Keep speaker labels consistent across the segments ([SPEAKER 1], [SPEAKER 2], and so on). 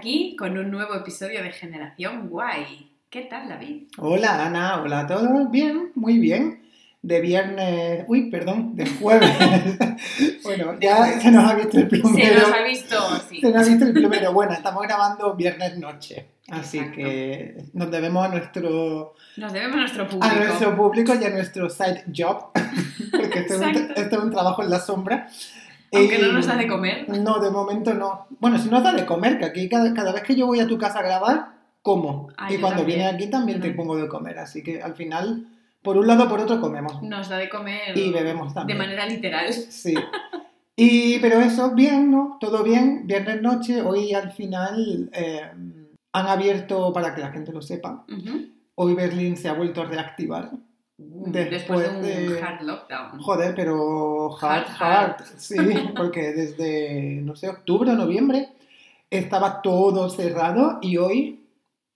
[SPEAKER 1] Aquí con un nuevo episodio de Generación Guay. ¿Qué tal, David?
[SPEAKER 2] Hola, Ana. Hola a todos. Bien, muy bien. De viernes. Uy, perdón, de jueves. bueno, ya se nos ha visto el plumero.
[SPEAKER 1] Se nos ha visto, sí.
[SPEAKER 2] Se nos ha visto el plumero. Bueno, estamos grabando viernes noche. Así
[SPEAKER 1] Exacto.
[SPEAKER 2] que nos debemos a nuestro,
[SPEAKER 1] Nos debemos a nuestro público.
[SPEAKER 2] a nuestro público y a nuestro side job. Porque esto es, un,
[SPEAKER 1] Exacto.
[SPEAKER 2] esto es un trabajo en la sombra.
[SPEAKER 1] Aunque
[SPEAKER 2] Y-
[SPEAKER 1] no nos da de comer.
[SPEAKER 2] No, de momento no. Bueno, si nos da de comer, que aquí cada, cada vez que yo voy a tu casa a grabar, como.
[SPEAKER 1] Ah,
[SPEAKER 2] y cuando
[SPEAKER 1] también.
[SPEAKER 2] vienes aquí también te
[SPEAKER 1] Ujú.
[SPEAKER 2] pongo de comer. Así que al final, por un lado o por otro comemos.
[SPEAKER 1] Nos da de comer.
[SPEAKER 2] Y bebemos
[SPEAKER 1] De
[SPEAKER 2] también.
[SPEAKER 1] manera literal.
[SPEAKER 2] Sí. Y, pero eso, bien, ¿no? Todo bien. Viernes noche, hoy al final eh, han abierto, para que la gente lo sepa, hoy Berlín se ha vuelto a reactivar.
[SPEAKER 1] Después,
[SPEAKER 2] Después
[SPEAKER 1] de un
[SPEAKER 2] de-
[SPEAKER 1] hard lockdown.
[SPEAKER 2] Joder, pero hard,
[SPEAKER 1] Hard,
[SPEAKER 2] hard, sí, porque desde, no sé, octubre o noviembre estaba todo cerrado y hoy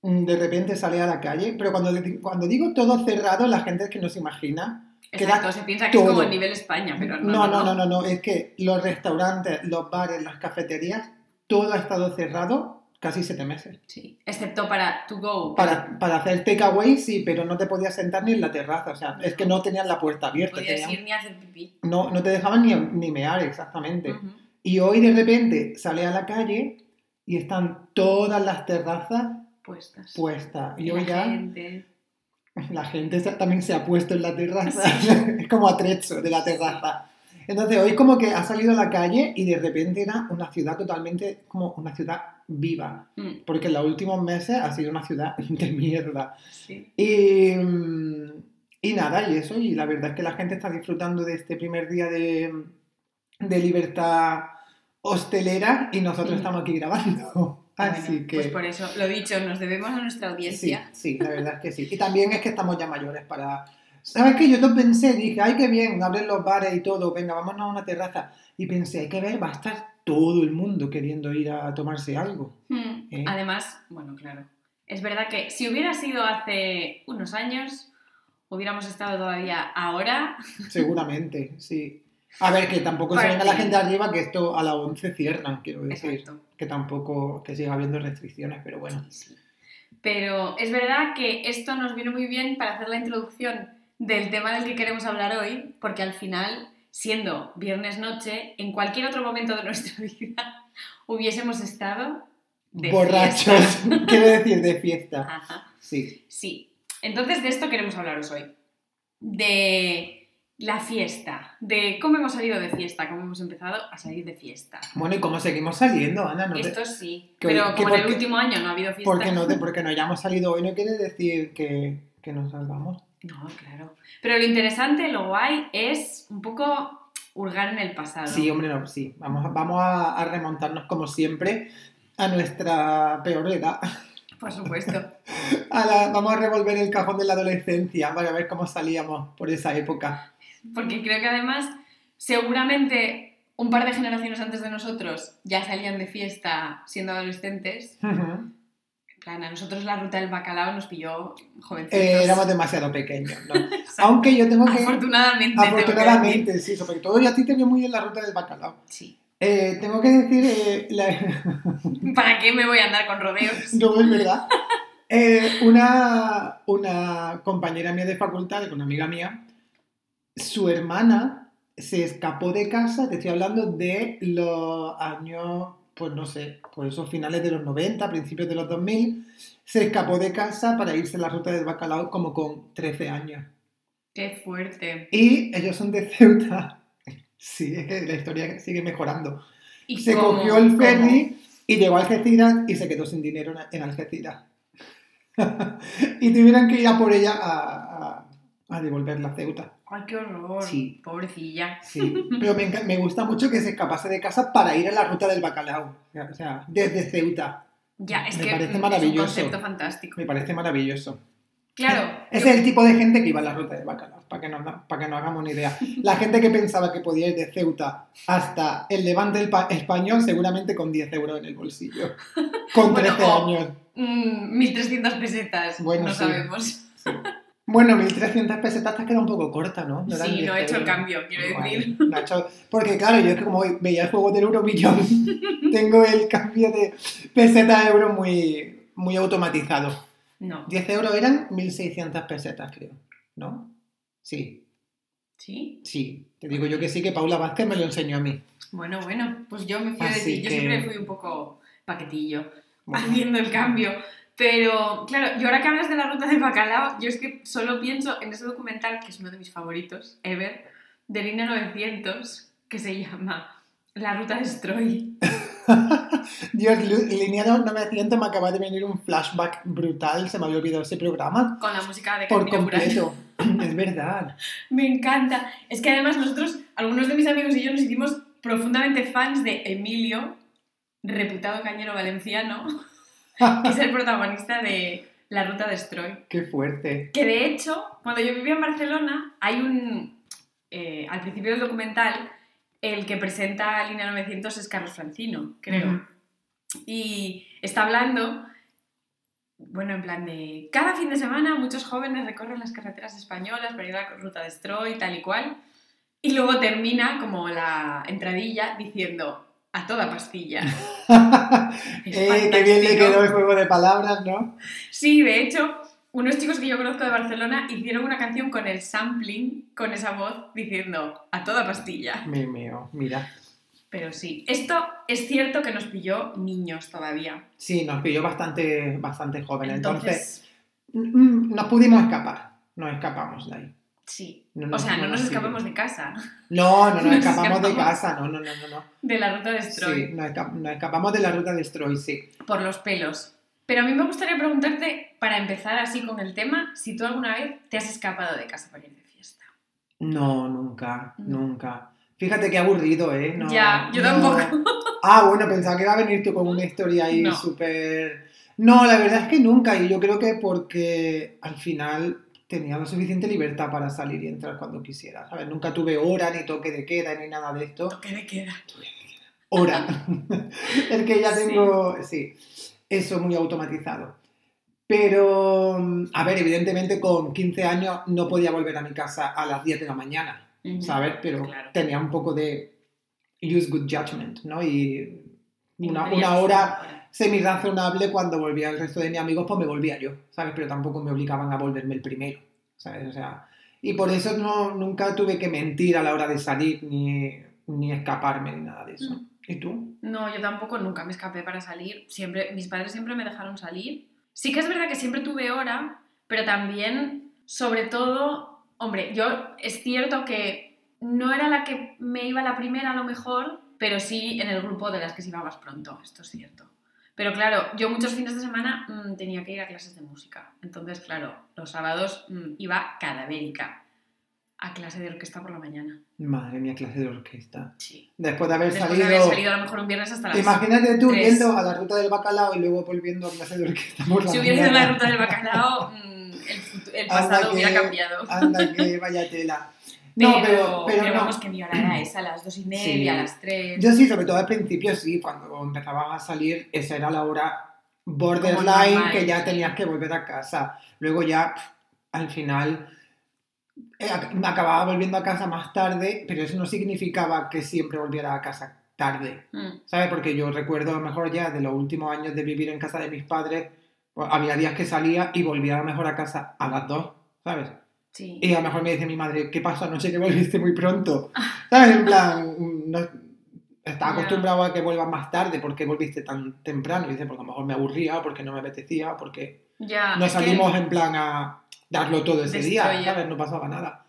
[SPEAKER 2] mm, de repente sale a la calle, pero cuando, cuando digo todo cerrado, la gente es que no se imagina.
[SPEAKER 1] Exacto, se piensa que es como
[SPEAKER 2] todo.
[SPEAKER 1] a nivel España, pero no.
[SPEAKER 2] No, no, no, no, no, es que los restaurantes, los bares, las cafeterías, todo ha estado cerrado casi siete meses.
[SPEAKER 1] Sí. Excepto para to go.
[SPEAKER 2] Para, para hacer takeaway sí, pero no te podías sentar ni en la terraza, o sea, es que no tenían la puerta
[SPEAKER 1] No
[SPEAKER 2] abierta,
[SPEAKER 1] podías
[SPEAKER 2] tenían-
[SPEAKER 1] ir ni a hacer pipí.
[SPEAKER 2] no, no te dejaban ni, ni mear exactamente.
[SPEAKER 1] Ujú.
[SPEAKER 2] Y hoy de repente sale a la calle y están todas las terrazas
[SPEAKER 1] Puestas.
[SPEAKER 2] puestas. Y
[SPEAKER 1] Y
[SPEAKER 2] hoy
[SPEAKER 1] la
[SPEAKER 2] ya
[SPEAKER 1] gente.
[SPEAKER 2] la gente también se ha puesto en la terraza. es como atrecho de la terraza. Entonces hoy como que ha salido a la calle y de repente era una ciudad totalmente como una ciudad viva.
[SPEAKER 1] Mm,
[SPEAKER 2] Porque en los últimos meses ha sido una ciudad de mierda.
[SPEAKER 1] sí.
[SPEAKER 2] Y, y nada, y eso, y la verdad es que la gente está disfrutando de este primer día de, de libertad hostelera y nosotros
[SPEAKER 1] Mm.
[SPEAKER 2] estamos aquí grabando. Así
[SPEAKER 1] Bueno,
[SPEAKER 2] que...
[SPEAKER 1] Pues por eso, lo dicho, nos debemos a nuestra
[SPEAKER 2] Sí,
[SPEAKER 1] audiencia.
[SPEAKER 2] sí, la verdad es que sí. Y también es que estamos ya mayores para... ¿Sabes qué? Yo lo pensé, dije, ay, qué bien, abren los bares y todo, venga, vámonos a una terraza. Y pensé, hay que ver, va a estar todo el mundo queriendo ir a tomarse algo.
[SPEAKER 1] Mm,
[SPEAKER 2] ¿Eh?
[SPEAKER 1] Además, bueno, claro. Es verdad que si hubiera sido hace unos años, hubiéramos estado todavía ahora.
[SPEAKER 2] Seguramente, sí. A ver, que tampoco se venga la gente arriba, que esto a las 11 cierran, quiero decir.
[SPEAKER 1] Exacto.
[SPEAKER 2] Que tampoco, que siga habiendo restricciones, pero bueno.
[SPEAKER 1] Sí. Pero es verdad que esto nos viene muy bien para hacer la introducción del tema del que queremos hablar hoy, porque al final, siendo viernes noche, en cualquier otro momento de nuestra vida hubiésemos estado de
[SPEAKER 2] Borrachos, quiero decir, de fiesta.
[SPEAKER 1] Ajá.
[SPEAKER 2] Sí.
[SPEAKER 1] Sí. Entonces de esto queremos hablaros hoy. De la fiesta, de cómo hemos salido de fiesta, cómo hemos empezado a salir de fiesta.
[SPEAKER 2] Bueno, ¿y cómo seguimos saliendo, Ana? No te-
[SPEAKER 1] Esto sí,
[SPEAKER 2] que-
[SPEAKER 1] pero
[SPEAKER 2] que
[SPEAKER 1] como en el último año no ha habido fiesta.
[SPEAKER 2] Porque no, porque no hayamos salido hoy no quiere decir que, que nos salgamos.
[SPEAKER 1] No, claro. Pero lo interesante, lo guay, es un poco hurgar en el pasado.
[SPEAKER 2] Sí, hombre, no, sí. Vamos, a- vamos a, a remontarnos como siempre a nuestra peor edad.
[SPEAKER 1] Por supuesto.
[SPEAKER 2] A la- vamos a revolver el cajón de la adolescencia para ver cómo salíamos por esa época.
[SPEAKER 1] Porque creo que además, seguramente un par de generaciones antes de nosotros ya salían de fiesta siendo adolescentes. En plan, a nosotros la ruta del bacalao nos pilló jovencitos.
[SPEAKER 2] Eh, éramos demasiado pequeños, ¿no? Aunque yo tengo que...
[SPEAKER 1] Afortunadamente. tengo que
[SPEAKER 2] Afortunadamente, sí, sobre todo yo a ti te veo muy bien la ruta del bacalao.
[SPEAKER 1] Sí.
[SPEAKER 2] Eh, tengo que decir, eh, la-
[SPEAKER 1] ¿Para qué me voy a andar con rodeos?
[SPEAKER 2] no es verdad. Una, una compañera mía de facultad, una amiga mía, su hermana se escapó de casa, te estoy hablando de los años, pues no sé, pues esos finales de los 90, principios de los 2000, se escapó de casa para irse a la ruta del bacalao como con 13 años.
[SPEAKER 1] Qué fuerte.
[SPEAKER 2] Y ellos son de Ceuta. Sí, es que la historia sigue mejorando.
[SPEAKER 1] ¿Y
[SPEAKER 2] Se
[SPEAKER 1] cómo-
[SPEAKER 2] cogió el
[SPEAKER 1] cómo?
[SPEAKER 2] ferry y llegó a Algeciras y se quedó sin dinero en- en Algeciras. y tuvieron que ir a por ella a, a- a devolverla a Ceuta.
[SPEAKER 1] Ay, qué horror.
[SPEAKER 2] Sí.
[SPEAKER 1] Pobrecilla.
[SPEAKER 2] Sí. Pero me, me gusta mucho que se escapase de casa para ir a la ruta del bacalao. O sea, desde Ceuta.
[SPEAKER 1] Ya, es
[SPEAKER 2] Me
[SPEAKER 1] que
[SPEAKER 2] parece
[SPEAKER 1] es un
[SPEAKER 2] maravilloso.
[SPEAKER 1] concepto fantástico.
[SPEAKER 2] Me parece maravilloso.
[SPEAKER 1] Claro.
[SPEAKER 2] Ese
[SPEAKER 1] yo-
[SPEAKER 2] es el tipo de gente que iba a la ruta del bacalao, para que, no, para que no hagamos una idea. La gente que pensaba que podía ir de Ceuta hasta el levante del español, seguramente con 10 euros en el bolsillo. Con
[SPEAKER 1] Bueno,
[SPEAKER 2] 13
[SPEAKER 1] o-
[SPEAKER 2] años.
[SPEAKER 1] Mm, 1300 pesetas.
[SPEAKER 2] Bueno,
[SPEAKER 1] no
[SPEAKER 2] sí.
[SPEAKER 1] sabemos.
[SPEAKER 2] Sí. Bueno, 1.300 pesetas te has quedado un poco corta, ¿no?
[SPEAKER 1] Sí,
[SPEAKER 2] 10
[SPEAKER 1] no he hecho el cambio, quiero
[SPEAKER 2] Vale,
[SPEAKER 1] decir.
[SPEAKER 2] no ha hecho- Porque claro, yo es que como veía el juego del euromillón, tengo el cambio de peseta a euro muy, muy automatizado.
[SPEAKER 1] No.
[SPEAKER 2] 10 euros eran 1.600 pesetas, creo. ¿No? Sí,
[SPEAKER 1] ¿Sí?
[SPEAKER 2] sí. Te digo yo que sí, que Paula Vázquez me lo enseñó a mí.
[SPEAKER 1] Bueno, bueno, pues yo me fío de ti. Yo
[SPEAKER 2] que-
[SPEAKER 1] siempre fui un poco paquetillo
[SPEAKER 2] Bueno,
[SPEAKER 1] haciendo el cambio. Pero, claro, y ahora que hablas de la ruta del bacalao, yo es que solo pienso en ese documental, que es uno de mis favoritos, ever, de Línea 900, que se llama La Ruta de Stroy.
[SPEAKER 2] Dios, Lu- Lineado 900 me acaba de venir un flashback brutal, se me había olvidado ese programa
[SPEAKER 1] Con la música de
[SPEAKER 2] por completo. Es verdad.
[SPEAKER 1] Me encanta. Es que además nosotros, algunos de mis amigos y yo nos hicimos profundamente fans de Emilio, reputado cañero valenciano, que es el protagonista de La Ruta de Stroy.
[SPEAKER 2] Qué fuerte.
[SPEAKER 1] Que de hecho, cuando yo vivía en Barcelona, hay un. eh, al principio del documental, el que presenta Línea 900 es Carlos Francino, creo. Y está hablando, bueno, en plan de. Cada fin de semana muchos jóvenes recorren las carreteras españolas para ir a la ruta de Stroy, tal y cual. Y luego termina como la entradilla diciendo a toda pastilla.
[SPEAKER 2] Eh, qué bien le quedó el juego de palabras, ¿no?
[SPEAKER 1] Sí, de hecho, unos chicos que yo conozco de Barcelona hicieron una canción con el sampling, con esa voz, diciendo a toda pastilla.
[SPEAKER 2] Me meo, mira.
[SPEAKER 1] Pero sí, esto es cierto que nos pilló niños todavía.
[SPEAKER 2] Sí, nos pilló bastante, bastante jóvenes. Entonces,
[SPEAKER 1] Entonces,
[SPEAKER 2] mm, nos pudimos escapar. Nos escapamos de ahí.
[SPEAKER 1] Sí.
[SPEAKER 2] No
[SPEAKER 1] O sea, no nos escapamos de casa,
[SPEAKER 2] No, no nos
[SPEAKER 1] Nos
[SPEAKER 2] escapamos de casa, no, no, no, no. no.
[SPEAKER 1] de la ruta de Stroy,
[SPEAKER 2] Sí, nos, esca- nos escapamos de la ruta de Stroy, sí.
[SPEAKER 1] por los pelos. Pero a mí me gustaría preguntarte, para empezar así con el tema, si tú alguna vez te has escapado de casa para ir de fiesta.
[SPEAKER 2] No, nunca,
[SPEAKER 1] No.
[SPEAKER 2] nunca. Fíjate qué aburrido, ¿eh? No,
[SPEAKER 1] ya, yo
[SPEAKER 2] no.
[SPEAKER 1] tampoco.
[SPEAKER 2] Ah, bueno, pensaba que iba a venir tú con una historia ahí
[SPEAKER 1] No.
[SPEAKER 2] súper... No, la verdad es que nunca, y yo creo que porque al final tenía la suficiente libertad para salir y entrar cuando quisiera, ¿sabes? Nunca tuve hora, ni toque de queda, ni nada de esto.
[SPEAKER 1] Toque de queda.
[SPEAKER 2] Hora. El que ya
[SPEAKER 1] Sí.
[SPEAKER 2] tengo, sí, eso muy automatizado. Pero, a ver, evidentemente con 15 años no podía volver a mi casa a las 10 de la mañana. ¿sabes? Pero
[SPEAKER 1] Claro.
[SPEAKER 2] tenía un poco de use good judgment, ¿no? Y una, hora. Semi-razonable cuando volvía el resto de mis amigos, pues me volvía yo, ¿sabes? Pero tampoco me obligaban a volverme el primero, ¿sabes? O sea, y por eso no, nunca tuve que mentir a la hora de salir, ni, ni escaparme, ni nada de eso.
[SPEAKER 1] Mm.
[SPEAKER 2] ¿Y tú?
[SPEAKER 1] No, yo tampoco nunca me escapé para salir. Siempre, mis padres siempre me dejaron salir. Sí que es verdad que siempre tuve hora, pero también, sobre todo, hombre, yo es cierto que no era la que me iba la primera a lo mejor, pero sí en el grupo de las que se iba más pronto, esto es cierto. Pero claro, yo muchos fines de semana mm, tenía que ir a clases de música. Entonces, claro, los sábados mm, iba cadavérica a clase de orquesta por la mañana.
[SPEAKER 2] Madre mía, clase de orquesta.
[SPEAKER 1] Sí.
[SPEAKER 2] Después de haber
[SPEAKER 1] Después
[SPEAKER 2] salido...
[SPEAKER 1] de haber salido a lo mejor un viernes hasta las
[SPEAKER 2] Imagínate tú
[SPEAKER 1] tres.
[SPEAKER 2] yendo a la ruta del bacalao y luego volviendo a clase de orquesta por la
[SPEAKER 1] Si hubiera ido a la ruta del bacalao, mm, el, el pasado
[SPEAKER 2] que-
[SPEAKER 1] hubiera cambiado.
[SPEAKER 2] Anda que vaya tela.
[SPEAKER 1] Pero,
[SPEAKER 2] No, pero, pero no.
[SPEAKER 1] vamos, que mi hora era esa, a las dos y media,
[SPEAKER 2] Sí.
[SPEAKER 1] a las tres.
[SPEAKER 2] Yo sí, sobre todo al principio sí, cuando empezaba a salir, esa era la hora borderline que ya tenías que volver a casa. Luego ya, al final, eh, acababa volviendo a casa más tarde, pero eso no significaba que siempre volviera a casa tarde,
[SPEAKER 1] Mm,
[SPEAKER 2] ¿sabes? Porque yo recuerdo a lo mejor ya de los últimos años de vivir en casa de mis padres, pues, había días que salía y volvía a lo mejor a casa a las dos, ¿sabes?
[SPEAKER 1] Sí.
[SPEAKER 2] Y a lo mejor me dice mi madre, ¿qué pasó anoche que volviste muy pronto? ¿Sabes? En plan, no, estaba acostumbrado a que vuelvas más tarde, ¿por qué volviste tan temprano? Y dice, porque a lo mejor me aburría, porque no me apetecía, porque
[SPEAKER 1] ya,
[SPEAKER 2] no
[SPEAKER 1] es que-
[SPEAKER 2] salimos en plan a darlo todo ese día. ¿sabes? No pasaba nada.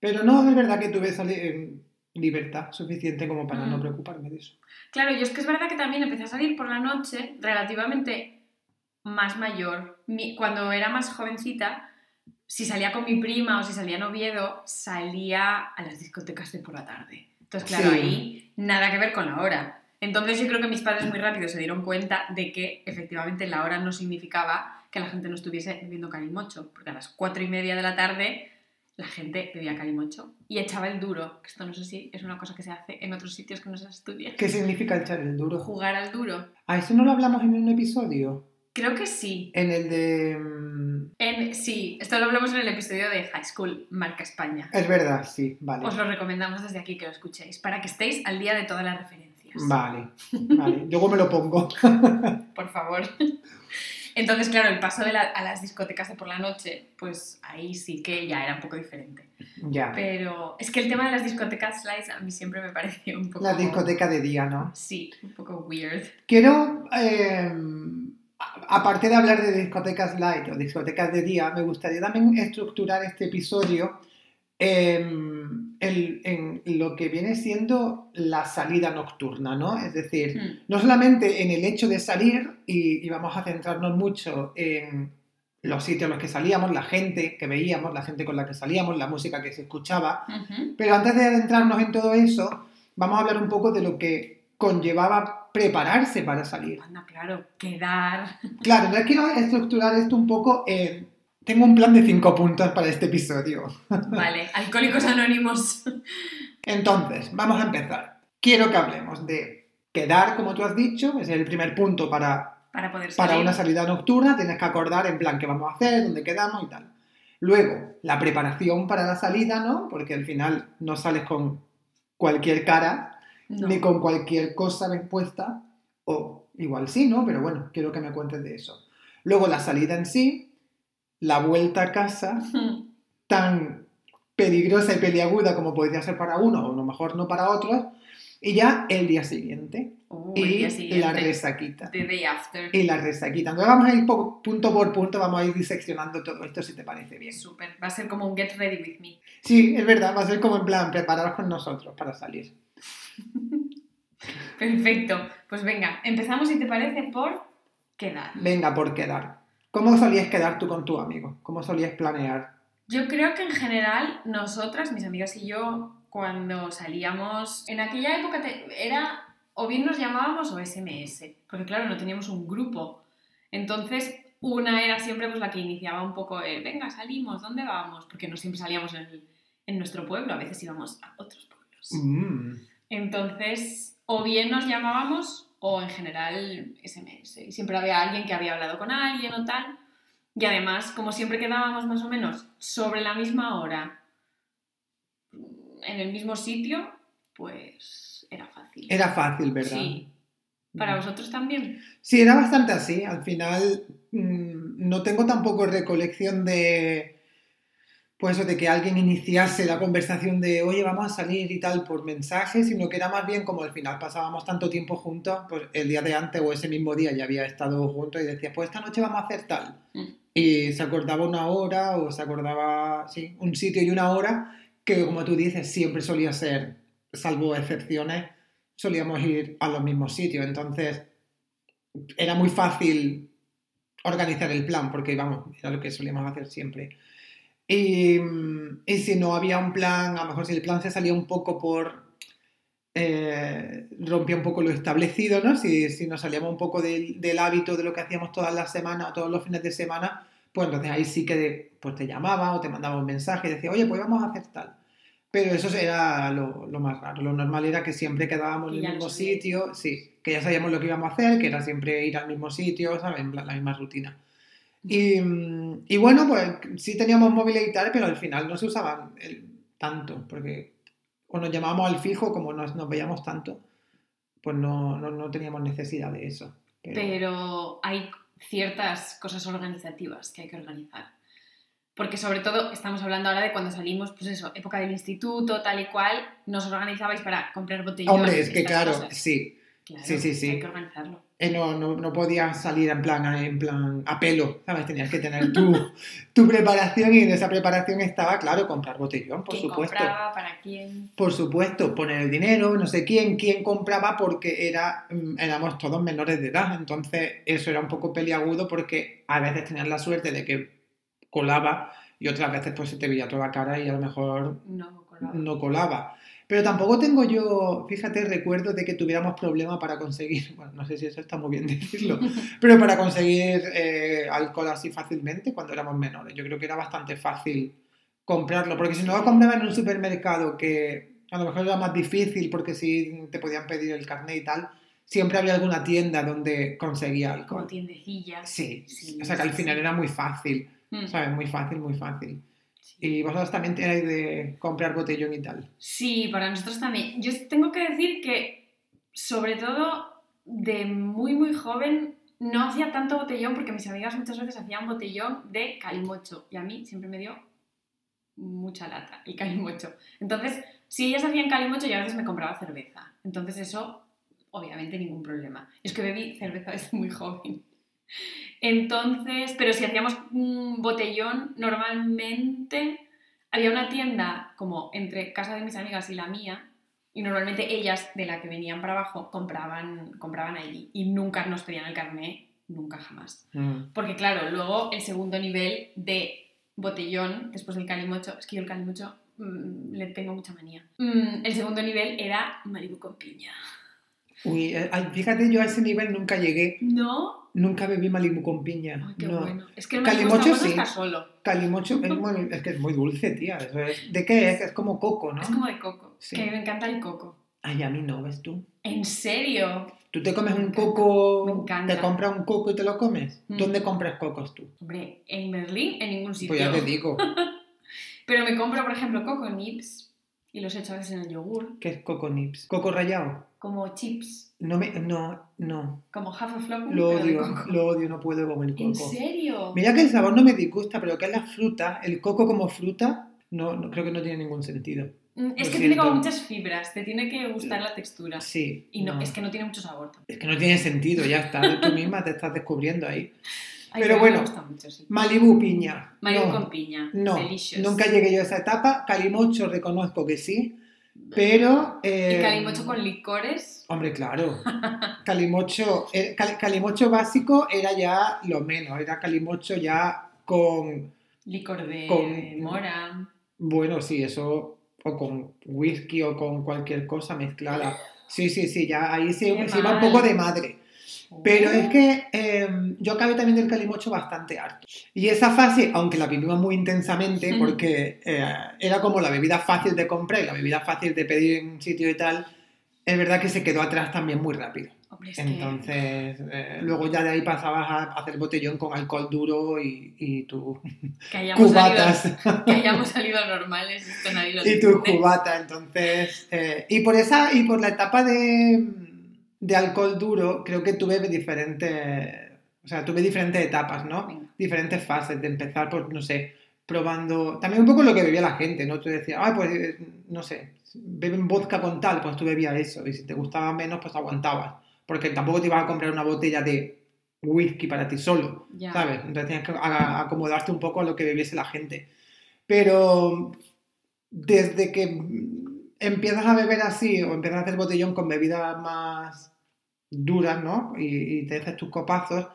[SPEAKER 2] Pero no, es verdad que tuve sali- eh, libertad suficiente como para no
[SPEAKER 1] Mm.
[SPEAKER 2] preocuparme de eso.
[SPEAKER 1] Claro, yo es que es verdad que también empecé a salir por la noche relativamente más mayor. Mi- cuando era más jovencita, si salía con mi prima o si salía en Oviedo, salía a las discotecas de por la tarde. Entonces, claro,
[SPEAKER 2] Sí.
[SPEAKER 1] ahí nada que ver con la hora. Entonces yo creo que mis padres muy rápido se dieron cuenta de que efectivamente la hora no significaba que la gente no estuviese bebiendo calimocho, porque a las cuatro y media de la tarde la gente bebía calimocho y echaba el duro, que esto no sé si es una cosa que se hace en otros sitios que no se estudia.
[SPEAKER 2] ¿Qué significa echar el duro?
[SPEAKER 1] Jugar al duro.
[SPEAKER 2] A eso no lo hablamos en un episodio.
[SPEAKER 1] Creo que sí.
[SPEAKER 2] En el de...
[SPEAKER 1] En, sí, esto lo hablamos en el episodio de High School, Marca España.
[SPEAKER 2] Es verdad, sí, vale.
[SPEAKER 1] Os lo recomendamos desde aquí que lo escuchéis, para que estéis al día de todas las referencias.
[SPEAKER 2] Vale, vale. Luego me lo pongo.
[SPEAKER 1] Por favor. Entonces, claro, el paso de la- a las discotecas de por la noche, pues ahí sí que ya era un poco diferente.
[SPEAKER 2] ya.
[SPEAKER 1] Pero es que el tema de las discotecas slice a mí siempre me pareció un poco...
[SPEAKER 2] La discoteca de día, ¿no?
[SPEAKER 1] Sí, un poco weird.
[SPEAKER 2] Quiero, eh, aparte de hablar de discotecas light o discotecas de día, me gustaría también estructurar este episodio en, en- en lo que viene siendo la salida nocturna, ¿no? Es decir,
[SPEAKER 1] Hmm.
[SPEAKER 2] no solamente en el hecho de salir, y, y vamos a centrarnos mucho en los sitios en los que salíamos, la gente que veíamos, la gente con la que salíamos, la música que se escuchaba, pero antes de adentrarnos en todo eso, vamos a hablar un poco de lo que conllevaba prepararse para salir.
[SPEAKER 1] Anda, claro, quedar.
[SPEAKER 2] Claro, entonces quiero estructurar esto un poco en... Tengo un plan de cinco puntos para este episodio.
[SPEAKER 1] Vale, alcohólicos anónimos.
[SPEAKER 2] Entonces, vamos a empezar. Quiero que hablemos de quedar, como tú has dicho, es el primer punto para,
[SPEAKER 1] Para poder salir.
[SPEAKER 2] para una salida nocturna, tienes que acordar en plan qué vamos a hacer, dónde quedamos y tal. Luego, la preparación para la salida, ¿no? Porque al final no sales con cualquier cara,
[SPEAKER 1] No.
[SPEAKER 2] ni con cualquier cosa bien puesta, o igual sí, ¿no? Pero bueno, quiero que me cuentes de eso. Luego la salida en sí, la vuelta a casa, tan peligrosa y peliaguda como podría ser para uno, o a lo mejor no para otros, y ya el día siguiente,
[SPEAKER 1] Uh,
[SPEAKER 2] y la resaquita.
[SPEAKER 1] The day after.
[SPEAKER 2] Y la resaquita. Entonces vamos a ir punto por punto, vamos a ir diseccionando todo esto si te parece bien.
[SPEAKER 1] Súper. Va a ser como un get ready with me.
[SPEAKER 2] Sí, es verdad, va a ser como en plan, prepararos con nosotros para salir.
[SPEAKER 1] Perfecto. Pues venga, empezamos si te parece por quedar.
[SPEAKER 2] Venga, por quedar. ¿Cómo solías quedar tú con tu amigo? ¿Cómo solías planear?
[SPEAKER 1] Yo creo que en general nosotras, mis amigas y yo, cuando salíamos, en aquella época te- era o bien nos llamábamos o SMS, porque claro, no teníamos un grupo. Entonces, una era siempre pues la que iniciaba un poco el, venga, salimos, ¿dónde vamos? Porque no siempre salíamos en, en nuestro pueblo, a veces íbamos a otros pueblos.
[SPEAKER 2] Mm,
[SPEAKER 1] Entonces, o bien nos llamábamos o en general SMS. Y siempre había alguien que había hablado con alguien o tal. Y además, como siempre quedábamos más o menos sobre la misma hora en el mismo sitio, pues era fácil.
[SPEAKER 2] Era fácil, ¿verdad?
[SPEAKER 1] Sí. ¿Para vosotros también?
[SPEAKER 2] Sí, era bastante así. Al final mm, no tengo tampoco recolección de pues eso, de que alguien iniciase la conversación de oye, vamos a salir y tal por mensaje, sino que era más bien como al final pasábamos tanto tiempo juntos, pues el día de antes o ese mismo día ya había estado juntos y decía, pues esta noche vamos a hacer tal.
[SPEAKER 1] Mm.
[SPEAKER 2] Y se acordaba una hora o se acordaba, sí, un sitio y una hora que como tú dices siempre solía ser, salvo excepciones, solíamos ir a los mismos sitios. Entonces era muy fácil organizar el plan porque, vamos, era lo que solíamos hacer siempre. Y, y si no había un plan, a lo mejor si el plan se salía un poco por... eh, rompía un poco lo establecido, ¿no? Si, si nos salíamos un poco del, del hábito de lo que hacíamos todas las semanas o todos los fines de semana, pues entonces ahí sí que pues te llamaba o te mandaba un mensaje y decía, oye, pues vamos a hacer tal. Pero eso era lo, lo más raro. Lo normal era que siempre quedábamos en el mismo sitio, sí, que ya sabíamos lo que íbamos a hacer, que era siempre ir al mismo sitio, ¿sabes? Plan, la misma rutina. Y, y bueno, pues sí teníamos móviles y tal, pero al final no se usaban el- tanto, porque o nos llamábamos al fijo, como nos, nos veíamos tanto, pues no, no, no teníamos necesidad de eso. Pero-
[SPEAKER 1] Pero hay ciertas cosas organizativas que hay que organizar. Porque sobre todo estamos hablando ahora de cuando salimos, pues eso, época del instituto, tal y cual, nos organizabais para comprar botellones.
[SPEAKER 2] Hombre, es que claro, sí,
[SPEAKER 1] Claro,
[SPEAKER 2] sí, sí, sí.
[SPEAKER 1] Hay que organizarlo.
[SPEAKER 2] Eh, no, no, no podías salir en plan, en plan a pelo, ¿sabes? Tenías que tener tu, tu preparación y en esa preparación estaba, claro, comprar botellón, por
[SPEAKER 1] ¿Quién
[SPEAKER 2] supuesto.
[SPEAKER 1] compraba? ¿Para quién?
[SPEAKER 2] Por supuesto, poner el dinero, no sé quién, quién compraba porque era, mm, éramos todos menores de edad. Entonces, eso era un poco peliagudo porque a veces tenías la suerte de que colaba y otras veces pues se te veía toda la cara y a lo mejor
[SPEAKER 1] No, colaba.
[SPEAKER 2] no colaba. Pero tampoco tengo yo, fíjate, recuerdo de que tuviéramos problemas para conseguir, bueno, no sé si eso está muy bien decirlo, pero para conseguir eh, alcohol así fácilmente cuando éramos menores. Yo creo que era bastante fácil comprarlo, porque si no lo compraba en un supermercado que a lo mejor era más difícil porque si te podían pedir el carnet y tal, siempre había alguna tienda donde conseguía
[SPEAKER 1] Como
[SPEAKER 2] alcohol.
[SPEAKER 1] tiendecillas.
[SPEAKER 2] Sí,
[SPEAKER 1] Sí,
[SPEAKER 2] o sea que al
[SPEAKER 1] sí,
[SPEAKER 2] final
[SPEAKER 1] sí.
[SPEAKER 2] era muy fácil,
[SPEAKER 1] Mm,
[SPEAKER 2] ¿sabes? Muy fácil, muy fácil. Y vosotros también erais de comprar botellón y tal.
[SPEAKER 1] Sí, para nosotros también. Yo tengo que decir que, sobre todo, de muy, muy joven, no hacía tanto botellón porque mis amigas muchas veces hacían botellón de calimocho y a mí siempre me dio mucha lata el calimocho. Entonces, si ellas hacían calimocho, yo a veces me compraba cerveza. Entonces, eso, obviamente, ningún problema. Es que bebí cerveza desde muy joven. Entonces, pero si hacíamos un botellón, normalmente había una tienda como entre casa de mis amigas y la mía, y normalmente ellas de la que venían para abajo compraban, compraban allí y nunca nos pedían el carnet, nunca jamás.
[SPEAKER 2] Mm.
[SPEAKER 1] Porque claro, luego el segundo nivel de botellón, después del calimocho, es que yo el calimocho mm, le tengo mucha manía. Mm, el segundo nivel era Malibu con piña.
[SPEAKER 2] Uy, eh, fíjate, yo a ese nivel nunca llegué.
[SPEAKER 1] ¿No?
[SPEAKER 2] Nunca bebí Malibu con piña.
[SPEAKER 1] Ay, qué
[SPEAKER 2] no.
[SPEAKER 1] bueno. Es que el
[SPEAKER 2] Calimocho sí.
[SPEAKER 1] está solo.
[SPEAKER 2] Calimocho es, muy- es que es muy dulce, tía. es- ¿De qué es? Es como coco, ¿no?
[SPEAKER 1] Es como de coco.
[SPEAKER 2] Sí.
[SPEAKER 1] Que me encanta el coco.
[SPEAKER 2] Ay, a mí no, ¿ves tú?
[SPEAKER 1] ¿En serio?
[SPEAKER 2] ¿Tú te comes
[SPEAKER 1] Me
[SPEAKER 2] un coco,
[SPEAKER 1] me encanta.
[SPEAKER 2] te compras un coco y te lo comes?
[SPEAKER 1] Mm.
[SPEAKER 2] ¿Dónde compras cocos tú?
[SPEAKER 1] Hombre, en Berlín, en ningún sitio.
[SPEAKER 2] Pues ya te digo,
[SPEAKER 1] Pero me compro, por ejemplo, coco nips y los echo a veces en el yogur,
[SPEAKER 2] ¿qué es coco nips? ¿Coco rallado?
[SPEAKER 1] Como chips,
[SPEAKER 2] No, me, no, no,
[SPEAKER 1] como Haferflocken,
[SPEAKER 2] lo odio, lo odio, no puedo comer
[SPEAKER 1] ¿En
[SPEAKER 2] coco.
[SPEAKER 1] serio?
[SPEAKER 2] Mira que el sabor no me disgusta, pero que es la fruta, el coco como fruta, no, no creo que no tiene ningún sentido.
[SPEAKER 1] Mm, Es que tiene como muchas fibras, te tiene que gustar la textura.
[SPEAKER 2] Sí.
[SPEAKER 1] Y no, es que no tiene mucho sabor.
[SPEAKER 2] Es que no tiene sentido, ya está, tú misma te estás descubriendo ahí.
[SPEAKER 1] Ay,
[SPEAKER 2] Pero bueno,
[SPEAKER 1] gusta mucho, sí.
[SPEAKER 2] Malibu piña.
[SPEAKER 1] Malibu
[SPEAKER 2] no,
[SPEAKER 1] con piña.
[SPEAKER 2] No,
[SPEAKER 1] Delicious.
[SPEAKER 2] nunca llegué yo a esa etapa. Calimocho reconozco que sí, pero... eh,
[SPEAKER 1] Y calimocho con licores.
[SPEAKER 2] Hombre, claro. Calimocho, eh, cal- calimocho básico era ya lo menos, era calimocho ya con,
[SPEAKER 1] Licor de
[SPEAKER 2] Con-
[SPEAKER 1] mora.
[SPEAKER 2] bueno, sí, eso, o con whisky o con cualquier cosa mezclada. Sí, sí, sí, ya ahí se, se iba un poco de madre. Pero
[SPEAKER 1] Oh.
[SPEAKER 2] es que eh, yo acabé también del calimocho bastante harto. Y esa fase, aunque la vivimos muy intensamente,
[SPEAKER 1] Mm.
[SPEAKER 2] porque eh, era como la bebida fácil de comprar y la bebida fácil de pedir en un sitio y tal, es verdad que se quedó atrás también muy rápido.
[SPEAKER 1] Hombre, es que-
[SPEAKER 2] Entonces, eh, luego ya de ahí pasabas a hacer botellón con alcohol duro y, y, tu-
[SPEAKER 1] que, hayamos
[SPEAKER 2] cubatas.
[SPEAKER 1] salido, que hayamos salido normales, esto nadie lo
[SPEAKER 2] y tu
[SPEAKER 1] entiende.
[SPEAKER 2] cubata. Entonces, eh, y por esa, y por la etapa de, de alcohol duro, creo que tuve diferentes, o sea, tuve diferentes etapas, ¿no?
[SPEAKER 1] Venga.
[SPEAKER 2] Diferentes fases de empezar por, no sé, probando, también un poco lo que bebía la gente, ¿no? Tú decías, ay, pues, eh, no sé, beben vodka con tal, pues tú bebías eso, y si te gustaba menos, pues aguantabas, porque tampoco te ibas a comprar una botella de whisky para ti solo,
[SPEAKER 1] Ya.
[SPEAKER 2] ¿sabes? Entonces tenías que acomodarte un poco a lo que bebiese la gente. Pero desde que empiezas a beber así o empiezas a hacer botellón con bebidas más duras, ¿no? Y, y te haces tus copazos,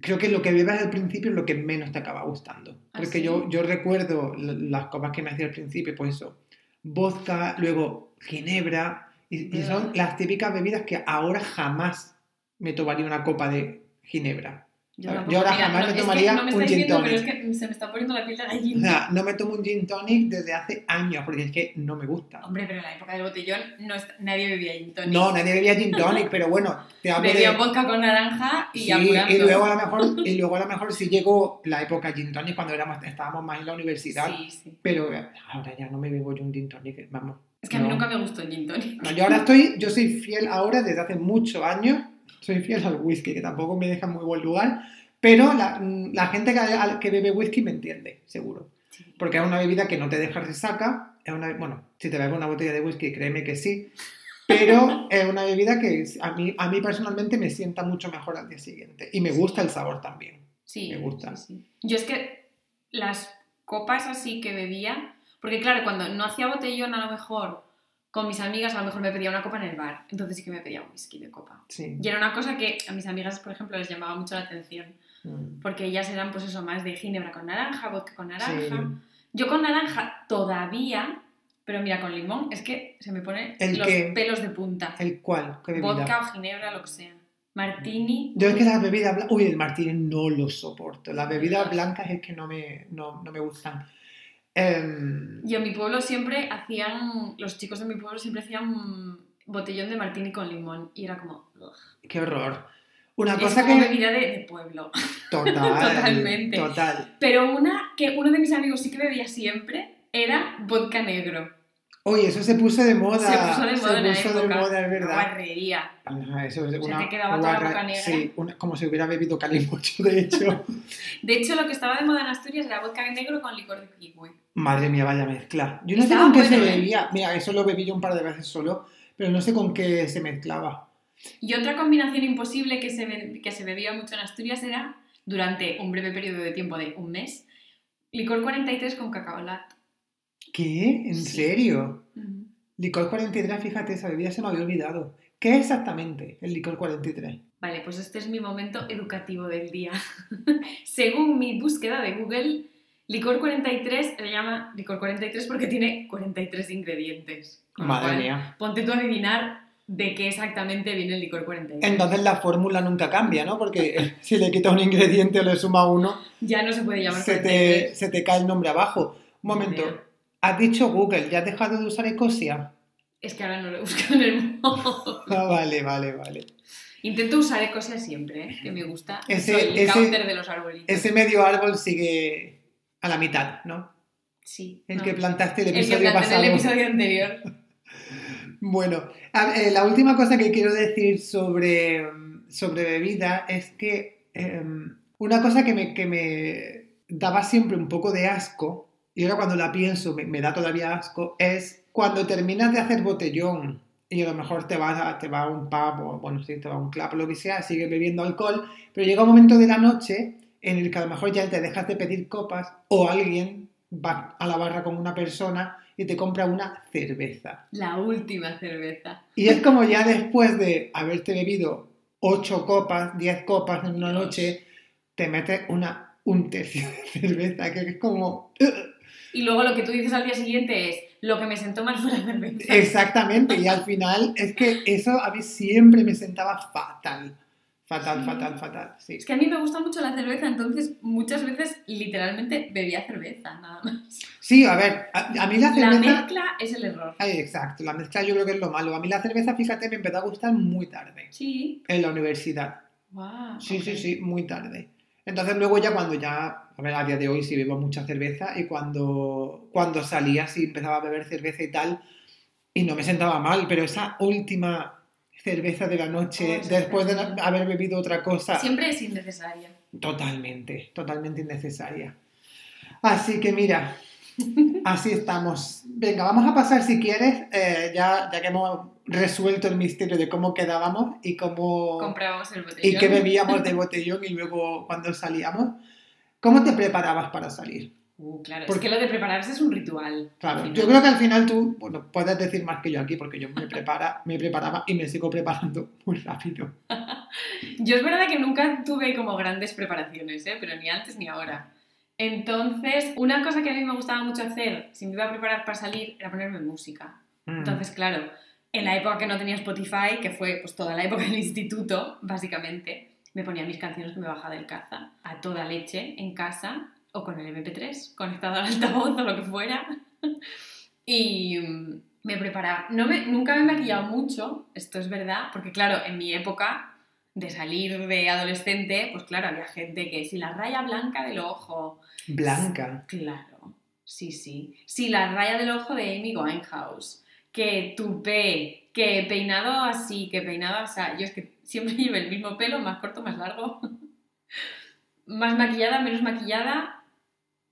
[SPEAKER 2] creo que lo que bebes al principio es lo que menos te acaba gustando.
[SPEAKER 1] ¿Ah,
[SPEAKER 2] Porque
[SPEAKER 1] sí?
[SPEAKER 2] yo, yo recuerdo las copas que me hacía al principio, pues eso, vodka, luego ginebra, y, y son
[SPEAKER 1] Ugh.
[SPEAKER 2] las típicas bebidas que ahora jamás me tomaría una copa de ginebra.
[SPEAKER 1] Yo,
[SPEAKER 2] Yo ahora
[SPEAKER 1] Mira,
[SPEAKER 2] jamás
[SPEAKER 1] no,
[SPEAKER 2] me
[SPEAKER 1] es que
[SPEAKER 2] tomaría
[SPEAKER 1] no me
[SPEAKER 2] un gin
[SPEAKER 1] viendo,
[SPEAKER 2] tonic.
[SPEAKER 1] pero es que se me está poniendo la piel de gallina.
[SPEAKER 2] sea, no me tomo un gin tonic desde hace años, porque es que no me gusta.
[SPEAKER 1] Hombre, pero en la época del botellón no es- nadie bebía gin tonic.
[SPEAKER 2] No, nadie bebía gin tonic, pero bueno, te hablo
[SPEAKER 1] Bebía
[SPEAKER 2] de...
[SPEAKER 1] vodka con naranja y
[SPEAKER 2] Sí,
[SPEAKER 1] apurando.
[SPEAKER 2] y luego a lo mejor, y luego a lo mejor sí llegó la época gin tonic cuando éramos, estábamos más en la universidad,
[SPEAKER 1] Sí, sí.
[SPEAKER 2] pero ahora ya no me bebo yo un gin tonic, vamos.
[SPEAKER 1] Es que a mí
[SPEAKER 2] no.
[SPEAKER 1] nunca me gustó el gin tonic.
[SPEAKER 2] No, yo ahora estoy, yo soy fiel ahora desde hace muchos años, soy fiel al whisky, que tampoco me deja en muy buen lugar, pero la, la gente que, bebe whisky me entiende, seguro.
[SPEAKER 1] Sí.
[SPEAKER 2] Porque es una bebida que no te deja resaca, es una, bueno, si te bebes una botella de whisky, créeme que sí, pero es una bebida que a mí, a mí personalmente me sienta mucho mejor al día siguiente y me gusta el sabor también.
[SPEAKER 1] Sí,
[SPEAKER 2] Me gusta.
[SPEAKER 1] sí. Yo es que las copas así que bebía, porque claro, cuando no hacía botellón a lo mejor con mis amigas, a lo mejor me pedía una copa en el bar, entonces sí que me pedía whisky de copa.
[SPEAKER 2] Sí.
[SPEAKER 1] Y era una cosa que a mis amigas, por ejemplo, les llamaba mucho la atención,
[SPEAKER 2] Mm.
[SPEAKER 1] porque ellas eran pues eso, más de ginebra con naranja, vodka con naranja.
[SPEAKER 2] Sí.
[SPEAKER 1] Yo con naranja todavía, pero mira, con limón es que se me ponen
[SPEAKER 2] ¿El
[SPEAKER 1] los
[SPEAKER 2] qué?
[SPEAKER 1] pelos de punta.
[SPEAKER 2] ¿El cuál? ¿Qué bebida?
[SPEAKER 1] Vodka o ginebra, lo que sea. Martini.
[SPEAKER 2] Yo es que las bebidas blancas, uy, el martini no lo soporto. Las bebidas blancas es que no me, no, no me gustan. Em,
[SPEAKER 1] Y en mi pueblo siempre hacían, los chicos de mi pueblo siempre hacían botellón de martini con limón y era como... ugh.
[SPEAKER 2] Qué horror. Una
[SPEAKER 1] Es
[SPEAKER 2] cosa
[SPEAKER 1] como
[SPEAKER 2] que...
[SPEAKER 1] bebida de, de pueblo.
[SPEAKER 2] Total.
[SPEAKER 1] Totalmente.
[SPEAKER 2] Total.
[SPEAKER 1] Pero una que uno de mis amigos sí que bebía siempre era vodka negro.
[SPEAKER 2] Oye, eso se puso de moda.
[SPEAKER 1] Se puso de moda en la
[SPEAKER 2] Se puso de
[SPEAKER 1] época.
[SPEAKER 2] moda, es verdad.
[SPEAKER 1] guarrería.
[SPEAKER 2] Ajá, eso es
[SPEAKER 1] Se
[SPEAKER 2] una
[SPEAKER 1] te quedaba toda la boca negra.
[SPEAKER 2] Sí, una- como si hubiera bebido calimocho, de hecho.
[SPEAKER 1] De hecho, lo que estaba de moda en Asturias era vodka negro con licor de kiwi.
[SPEAKER 2] Madre mía, vaya mezcla. Yo no sé
[SPEAKER 1] Estaba
[SPEAKER 2] con qué se
[SPEAKER 1] ¿eh?
[SPEAKER 2] bebía. Mira, eso lo bebí yo un par de veces solo, pero no sé con qué se mezclaba.
[SPEAKER 1] Y otra combinación imposible que se, que se bebía mucho en Asturias era, durante un breve periodo de tiempo de un mes, licor 43 con cacao lat.
[SPEAKER 2] ¿Qué? ¿En
[SPEAKER 1] Sí.
[SPEAKER 2] serio? Licor 43, fíjate, esa bebida se me había olvidado. ¿Qué es exactamente el licor 43?
[SPEAKER 1] Vale, pues este es mi momento educativo del día. Según mi búsqueda de Google, licor 43 se llama licor 43 porque tiene 43 ingredientes. Con
[SPEAKER 2] Madre
[SPEAKER 1] cual,
[SPEAKER 2] mía.
[SPEAKER 1] Ponte tú a adivinar de qué exactamente viene el licor 43.
[SPEAKER 2] Entonces la fórmula nunca cambia, ¿no? Porque si le quitas un ingrediente o le suma uno,
[SPEAKER 1] Ya no se puede llamar
[SPEAKER 2] se
[SPEAKER 1] 43.
[SPEAKER 2] te, se te cae el nombre abajo. Un momento. Has dicho Google, ¿ya has dejado de usar Ecosia?
[SPEAKER 1] Es que ahora no lo busco en el móvil.
[SPEAKER 2] Ah, vale, vale, vale.
[SPEAKER 1] Intento usar ecosas siempre, ¿eh? que me gusta.
[SPEAKER 2] Ese-
[SPEAKER 1] Soy el
[SPEAKER 2] ese-
[SPEAKER 1] counter de los arbolitos.
[SPEAKER 2] Ese medio árbol sigue a la mitad, ¿no?
[SPEAKER 1] Sí.
[SPEAKER 2] El
[SPEAKER 1] no.
[SPEAKER 2] que plantaste el
[SPEAKER 1] El que
[SPEAKER 2] episodio pasado.
[SPEAKER 1] el episodio anterior.
[SPEAKER 2] Bueno, ver, eh, la última cosa que quiero decir sobre, sobre bebida es que em, una cosa que me, que me daba siempre un poco de asco, y ahora cuando la pienso me, me da todavía asco, es cuando terminas de hacer botellón y a lo mejor te vas a, te vas a un pub o bueno, sí, te vas a un club lo que sea, sigues bebiendo alcohol, pero llega un momento de la noche en el que a lo mejor ya te dejas de pedir copas o alguien va a la barra con una persona y te compra una cerveza.
[SPEAKER 1] La última cerveza.
[SPEAKER 2] Y es como ya después de haberte bebido 8 copas, 10 copas en una noche, te metes una, un tercio de cerveza, que es como...
[SPEAKER 1] Y luego lo que tú dices al día siguiente es lo que me sentó mal fue la cerveza.
[SPEAKER 2] Exactamente, y al final es que eso a mí siempre me sentaba fatal. Fatal,
[SPEAKER 1] Sí.
[SPEAKER 2] fatal, fatal. Sí.
[SPEAKER 1] Es que a mí me gusta mucho la cerveza, entonces muchas veces literalmente bebía cerveza, nada más.
[SPEAKER 2] Sí, a ver, a, a mí la
[SPEAKER 1] La
[SPEAKER 2] cerveza...
[SPEAKER 1] mezcla es el error.
[SPEAKER 2] Ay, exacto, la mezcla yo creo que es lo malo. A mí la cerveza, fíjate, me empezó a gustar muy tarde,
[SPEAKER 1] Sí.
[SPEAKER 2] en la universidad.
[SPEAKER 1] Wow.
[SPEAKER 2] Sí, sí, sí, muy tarde. Entonces luego ya cuando ya, a ver, a día de hoy sí bebo mucha cerveza y cuando, cuando salía sí empezaba a beber cerveza y tal y no me sentaba mal, pero esa última cerveza de la noche,
[SPEAKER 1] Oh,
[SPEAKER 2] después de haber bebido otra cosa,
[SPEAKER 1] Siempre es innecesaria.
[SPEAKER 2] totalmente, totalmente innecesaria. Así que mira, así estamos. Venga, vamos a pasar si quieres, eh, ya, ya que hemos resuelto el misterio de cómo quedábamos y cómo...
[SPEAKER 1] Comprábamos el botellón.
[SPEAKER 2] y qué bebíamos de botellón y luego cuando salíamos. ¿Cómo te preparabas para salir?
[SPEAKER 1] Uh, claro,
[SPEAKER 2] Porque-
[SPEAKER 1] es que lo de prepararse es un ritual.
[SPEAKER 2] Claro, yo creo que al final tú, bueno, puedes decir más que yo aquí porque yo me, prepara, me preparaba y me sigo preparando muy rápido.
[SPEAKER 1] Yo es verdad que nunca tuve como grandes preparaciones, ¿eh? pero ni antes ni ahora. Entonces, una cosa que a mí me gustaba mucho hacer, si me iba a preparar para salir, era ponerme música.
[SPEAKER 2] Mm.
[SPEAKER 1] Entonces, claro, en la época que no tenía Spotify, que fue pues toda la época del instituto, básicamente, me ponía mis canciones que me bajaba del caza a toda leche en casa o con el MP3 conectado al altavoz o lo que fuera. y mm, me preparaba. No me, nunca me he maquillado mucho, esto es verdad, porque claro, en mi época de salir de adolescente, pues claro, había gente que si la raya blanca del ojo,
[SPEAKER 2] Blanca.
[SPEAKER 1] Claro, sí, sí. Sí, la raya del ojo de Amy Winehouse. Que tupé, que peinado así, que peinado así. Yo es que siempre llevo el mismo pelo, más corto, más largo. más maquillada, menos maquillada.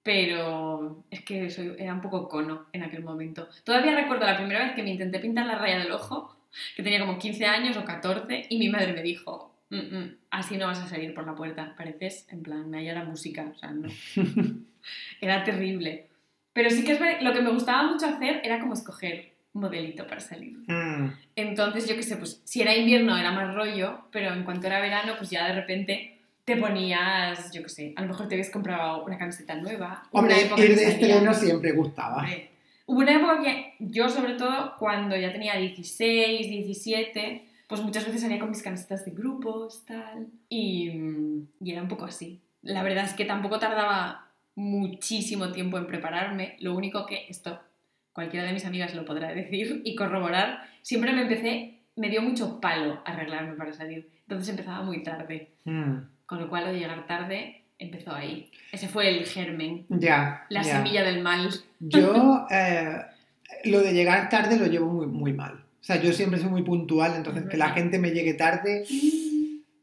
[SPEAKER 1] Pero es que soy, era un poco cono en aquel momento. Todavía recuerdo la primera vez que me intenté pintar la raya del ojo, que tenía como 15 años o 14, y mi madre me dijo, "Mm, mm, así no vas a salir por la puerta, pareces en plan, ahí era música, o sea, no. Era terrible. Pero sí que es lo que me gustaba mucho hacer era como escoger modelito para salir.
[SPEAKER 2] Mm.
[SPEAKER 1] Entonces, yo qué sé, pues si era invierno era más rollo, pero en cuanto era verano, pues ya de repente te ponías, yo qué sé, a lo mejor te habías comprado una camiseta nueva.
[SPEAKER 2] Hombre,
[SPEAKER 1] una época
[SPEAKER 2] ir de estreno siempre gustaba.
[SPEAKER 1] Hombre, Hubo una época que yo, sobre todo, cuando ya tenía 16, 17, pues muchas veces salía con mis camisetas de grupos, tal, y, y era un poco así. La verdad es que tampoco tardaba muchísimo tiempo en prepararme, lo único que esto cualquiera de mis amigas lo podrá decir y corroborar, siempre me empecé, me dio mucho palo arreglarme para salir. Entonces empezaba muy tarde.
[SPEAKER 2] Mm,
[SPEAKER 1] Con lo cual lo de llegar tarde empezó ahí. Ese fue el germen,
[SPEAKER 2] ya.
[SPEAKER 1] la
[SPEAKER 2] ya.
[SPEAKER 1] semilla del mal.
[SPEAKER 2] Yo eh, lo de llegar tarde lo llevo muy, muy mal. O sea, yo siempre soy muy puntual, entonces
[SPEAKER 1] Es
[SPEAKER 2] que la gente me llegue tarde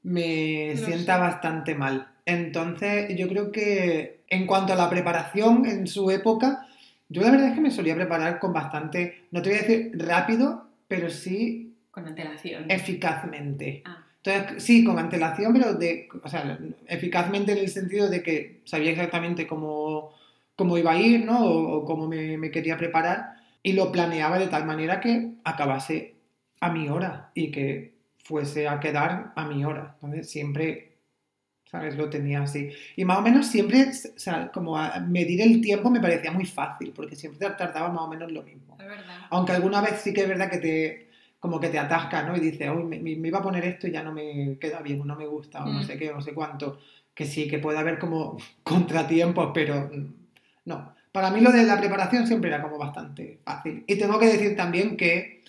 [SPEAKER 2] me
[SPEAKER 1] Lo
[SPEAKER 2] sienta
[SPEAKER 1] sé.
[SPEAKER 2] bastante mal. Entonces, yo creo que en cuanto a la preparación en su época, yo la verdad es que me solía preparar con bastante, no te voy a decir rápido, pero sí
[SPEAKER 1] Con antelación.
[SPEAKER 2] eficazmente.
[SPEAKER 1] Ah.
[SPEAKER 2] Entonces, sí, con antelación, pero de, o sea, eficazmente en el sentido de que sabía exactamente cómo, cómo iba a ir, ¿no? O, o cómo me, me quería preparar y lo planeaba de tal manera que acabase a mi hora y que fuese a quedar a mi hora. Entonces, siempre, ¿sabes? Lo tenía así. Y más o menos siempre, o sea, como a medir el tiempo me parecía muy fácil, porque siempre tardaba más o menos lo mismo. Aunque alguna vez sí que es verdad que te como que te atasca, ¿no? Y dices, uy, me, me- iba a poner esto y ya no me queda bien, o no me gusta, o no
[SPEAKER 1] Mm.
[SPEAKER 2] sé qué, o no sé cuánto. Que sí, que puede haber como contratiempos, pero no. Para mí lo de la preparación siempre era como bastante fácil. Y tengo que decir también que,